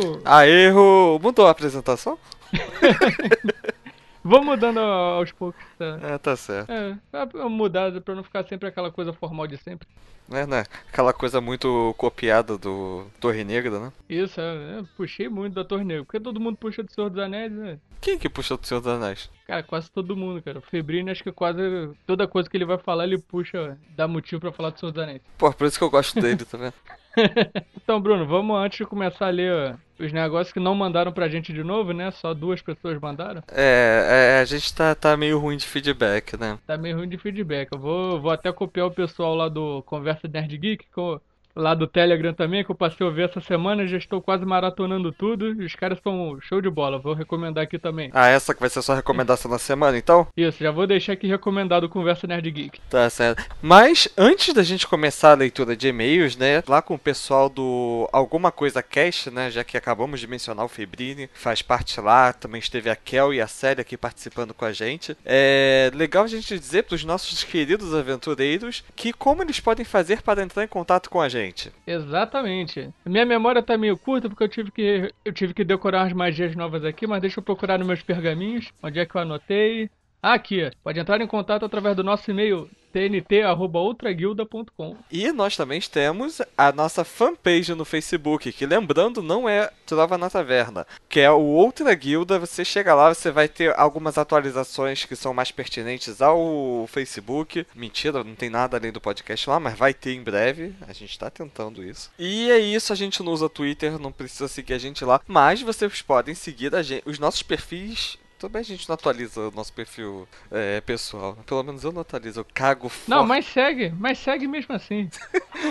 Rô. Mudou a apresentação? Vou mudando aos poucos, tá? É, tá certo. É, pra mudar, pra não ficar sempre aquela coisa formal de sempre. Né, né? Aquela coisa muito copiada do Torre Negra, né? Isso, é, puxei muito da Torre Negra, porque todo mundo puxa do Senhor dos Anéis, né? Quem que puxou do Senhor dos Anéis? Cara, quase todo mundo, cara. O Febrini, acho que quase toda coisa que ele vai falar, ele puxa, dá motivo pra falar do Senhor dos Anéis. Pô, por isso que eu gosto dele, tá vendo? Então, Bruno, vamos antes de começar a ler ó, os negócios que não mandaram pra gente de novo, né? Só duas pessoas mandaram. É, é, a gente tá, tá meio ruim de feedback, né? Tá meio ruim de feedback. Eu vou, vou até copiar o pessoal lá do Conversa Nerd Geek, que eu- lá do Telegram também, que eu passei a ouvir essa semana. Já estou quase maratonando tudo. Os caras são show de bola. Vou recomendar aqui também. Ah, essa que vai ser a sua recomendação na semana, então? Isso, já vou deixar aqui recomendado o Conversa Nerd Geek. Tá certo. Mas antes da gente começar a leitura de e-mails, né? Lá com o pessoal do Alguma Coisa Cast, né? Já que acabamos de mencionar o Febrini, faz parte lá. Também esteve a Kel e a Célia aqui participando com a gente. É legal a gente dizer para os nossos queridos aventureiros que como eles podem fazer para entrar em contato com a gente. Exatamente. Minha memória tá meio curta porque eu tive que eu tive que decorar umas magias novas aqui, mas deixa eu procurar nos meus pergaminhos. Onde é que eu anotei? Aqui. Pode entrar em contato através do nosso e-mail tnt@outraguilda.com. E nós também temos a nossa fanpage no Facebook, que lembrando não é Trova na Taverna, que é o Outra Guilda. Você chega lá, você vai ter algumas atualizações que são mais pertinentes ao Facebook. Mentira, não tem nada além do podcast lá, mas vai ter em breve. A gente tá tentando isso. E é isso, a gente não usa Twitter, não precisa seguir a gente lá, mas vocês podem seguir gente, os nossos perfis. Também a gente não atualiza o nosso perfil é, pessoal. Pelo menos eu não atualizo, eu cago Não, forte. mas segue, mas segue mesmo assim.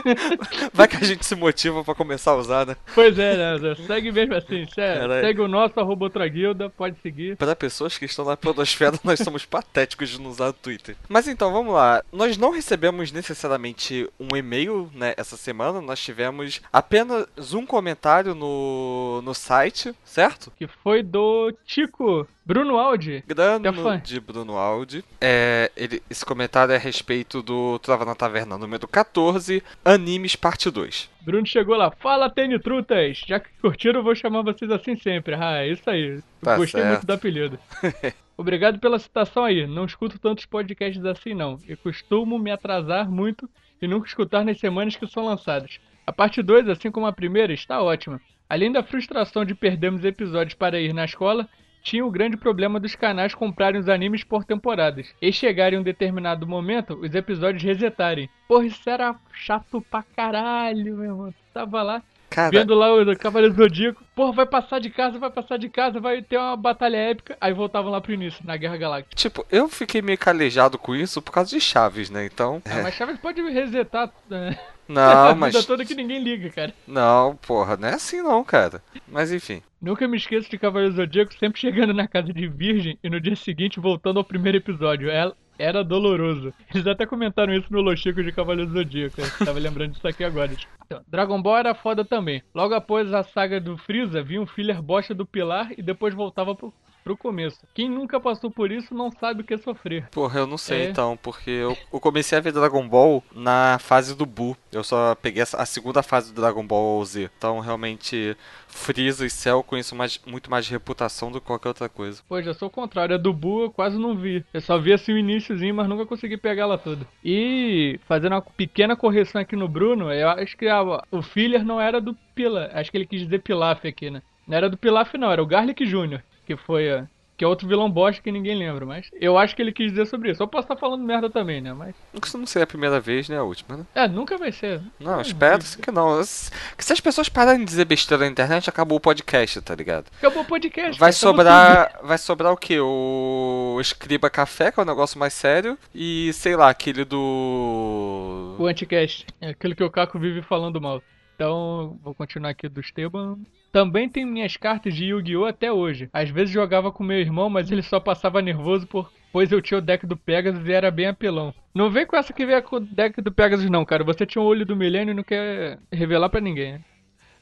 Vai que a gente se motiva pra começar a usar, né? Pois é, né? Segue mesmo assim. Se- Caralho. Segue o nosso arroba outra guilda, pode seguir. Para pessoas que estão na podosfera, nós somos patéticos de não usar o Twitter. Mas então, vamos lá. Nós não recebemos necessariamente um e-mail, né, essa semana. Nós tivemos apenas um comentário no, no site, certo? Que foi do Tico Bruno Aldi. Grano fã. de Bruno Aldi. É, ele, esse comentário é a respeito do Trava na Taverna número 14, Animes Parte 2. Bruno chegou lá. Fala, Tênis Trutas. Já que curtiram, eu vou chamar vocês assim sempre. Ah, é isso aí. Tá Gostei certo. muito do apelido. Obrigado pela citação aí. Não escuto tantos podcasts assim, não. E costumo me atrasar muito e nunca escutar nas semanas que são lançadas. A parte 2, assim como a primeira, está ótima. Além da frustração de perdermos episódios para ir na escola, tinha o grande problema dos canais comprarem os animes por temporadas e chegarem em um determinado momento os episódios resetarem. Porra, isso era chato pra caralho, meu irmão. Tava lá Cara, vendo lá o Cavaleiro do Zodíaco. Porra, vai passar de casa, vai passar de casa, vai ter uma batalha épica. Aí voltavam lá pro início, na Guerra Galáctica. tipo, eu fiquei meio calejado com isso por causa de Chaves, né? Então. Ah, mas Chaves pode resetar né, Não, a vida mas. toda que ninguém liga, cara. Não, porra, não é assim não, cara. Mas enfim. Nunca me esqueço de Cavaleiro Zodíaco sempre chegando na casa de Virgem e no dia seguinte voltando ao primeiro episódio. Ela era doloroso. Eles até comentaram isso no Lochico de Cavaleiro Zodíaco. Eu tava lembrando disso aqui agora. Então, Dragon Ball era foda também. Logo após a saga do Freeza, vinha um filler bosta do Pilar e depois voltava pro, pro começo. Quem nunca passou por isso não sabe o que é sofrer. Porra, eu não sei É. então, porque eu, eu comecei a ver Dragon Ball na fase do Buu. Eu só peguei a segunda fase do Dragon Ball Z. Então, realmente, Freeza e Cell eu conheço mais, muito mais de reputação do que qualquer outra coisa. Pô, já sou o contrário. A do Buu eu quase não vi. Eu só vi assim o iníciozinho, mas nunca consegui pegar ela toda. E fazendo uma pequena correção aqui no Bruno, eu acho que a- o filler não era do Pilaf. Acho que ele quis dizer Pilaf aqui, né? Não era do Pilaf, não. Era o Garlic Jr., que foi. a- Que é outro vilão bosta que ninguém lembra, mas eu acho que ele quis dizer sobre isso. Eu posso estar falando merda também, né? Mas. Isso não seria a primeira vez, nem a última, né? É, nunca vai ser. Não, espero que não. Se que se as pessoas pararem de dizer besteira na internet, acabou o podcast, tá ligado? Acabou o podcast. Vai sobrar. Vai sobrar o quê? O Escriba Café, que é um negócio mais sério. E sei lá, aquele do. tudo. O Anticast. É aquilo que o Caco vive falando mal. Então, vou continuar aqui do Esteban. Também tem minhas cartas de Yu-Gi-Oh! até hoje. Às vezes jogava com meu irmão, mas ele só passava nervoso por... pois eu tinha o deck do Pegasus e era bem apelão. Não vem com essa que veio com o deck do Pegasus não, cara. Você tinha o olho do milênio e não quer revelar pra ninguém. né?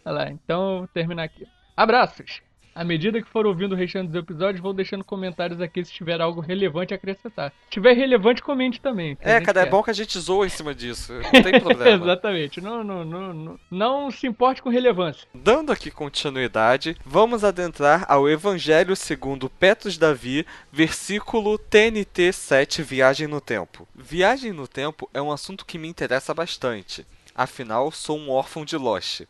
Olha lá, então vou terminar aqui. Abraços! À medida que for ouvindo o restante dos episódios, vou deixando comentários aqui se tiver algo relevante a acrescentar. Se tiver relevante, comente também. É, cara, é quer. bom que a gente zoa em cima disso. Não tem problema. Exatamente. Não, não, não, não, não se importe com relevância. Dando aqui continuidade, vamos adentrar ao Evangelho segundo Petros Davi, versículo TNT 7, Viagem no Tempo. Viagem no Tempo é um assunto que me interessa bastante. Afinal, sou um órfão de Lost.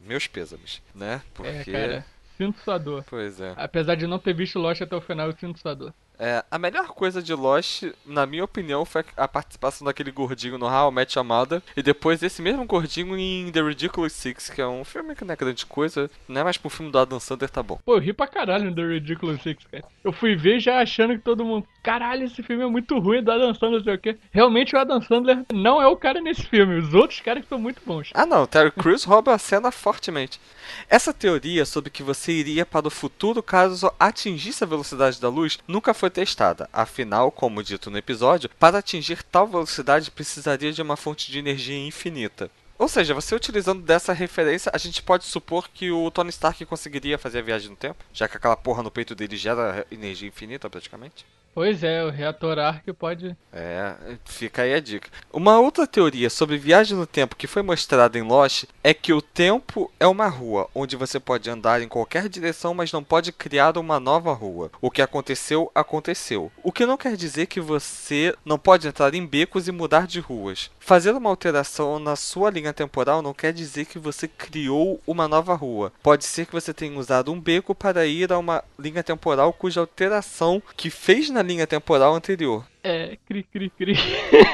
Meus pêsames, né? Porque. É. Sinto sua dor. Pois é. Apesar de não ter visto Lost até o final, eu sinto sua dor. É, a melhor coisa de Lost, na minha opinião, foi a participação daquele gordinho no How I Met Mother. E depois esse mesmo gordinho em The Ridiculous Six, que é um filme que não é grande coisa, né? Mas pro filme do Adam Sandler tá bom. Pô, eu ri pra caralho no The Ridiculous Six, cara. Eu fui ver já achando que todo mundo. Caralho, esse filme é muito ruim do Adam Sandler, não sei o quê. Realmente o Adam Sandler não é o cara nesse filme. Os outros caras são muito bons. Ah não, Terry Crews rouba a cena fortemente. Essa teoria sobre que você iria para o futuro caso atingisse a velocidade da luz nunca foi testada. Afinal, como dito no episódio, para atingir tal velocidade precisaria de uma fonte de energia infinita. Ou seja, você utilizando dessa referência, a gente pode supor que o Tony Stark conseguiria fazer a viagem no tempo, já que aquela porra no peito dele gera energia infinita praticamente. Pois é, o reator Arc pode. É, fica aí a dica. Uma outra teoria sobre viagem no tempo que foi mostrada em Lost é que o tempo é uma rua onde você pode andar em qualquer direção, mas não pode criar uma nova rua. O que aconteceu, aconteceu. O que não quer dizer que você não pode entrar em becos e mudar de ruas. Fazer uma alteração na sua linha temporal não quer dizer que você criou uma nova rua. Pode ser que você tenha usado um beco para ir a uma linha temporal cuja alteração que fez na linha temporal anterior. É, cri, cri, cri.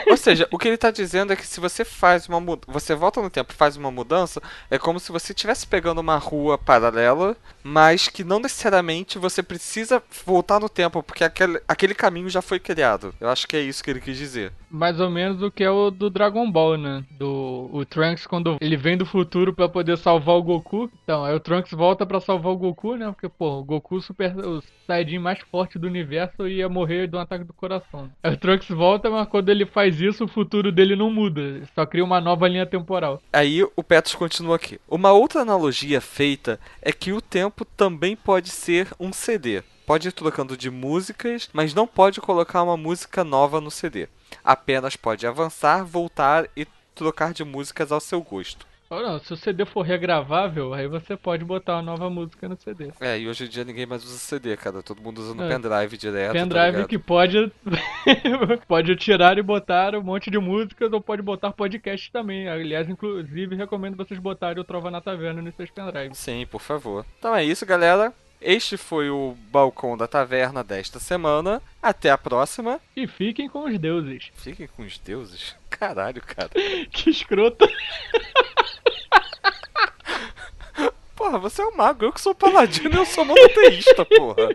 Ou seja, o que ele está dizendo é que se você faz uma mudança, você volta no tempo e faz uma mudança, é como se você estivesse pegando uma rua paralela, mas que não necessariamente você precisa voltar no tempo, porque aquele, aquele caminho já foi criado. Eu acho que é isso que ele quis dizer. Mais ou menos o que é o do Dragon Ball, né? Do o Trunks quando ele vem do futuro pra poder salvar o Goku. Então, aí o Trunks volta pra salvar o Goku, né? Porque, pô, o Goku super o Saiyajin mais forte do universo ia morrer de um ataque do coração. Aí o Trunks volta, mas quando ele faz isso, o futuro dele não muda. Só cria uma nova linha temporal. Aí o Petros continua aqui. Uma outra analogia feita é que o tempo também pode ser um CD. Pode ir trocando de músicas, mas não pode colocar uma música nova no CD. Apenas pode avançar, voltar e trocar de músicas ao seu gosto. Ou não, se o CD for regravável, aí você pode botar uma nova música no CD. É, e hoje em dia ninguém mais usa CD, cara. Todo mundo usando É. pendrive direto. tá Pendrive ligado? que pode pode tirar e botar um monte de músicas ou pode botar podcast também. Aliás, inclusive, recomendo vocês botarem o Trova na Taverna nos seus pendrives. Sim, por favor. Então é isso, galera. Este foi o Balcão da Taverna desta semana. Até a próxima. E fiquem com os deuses. Fiquem com os deuses. Caralho, cara. Que escroto. Porra, você é um mago. Eu que sou paladino eu sou monoteísta, porra.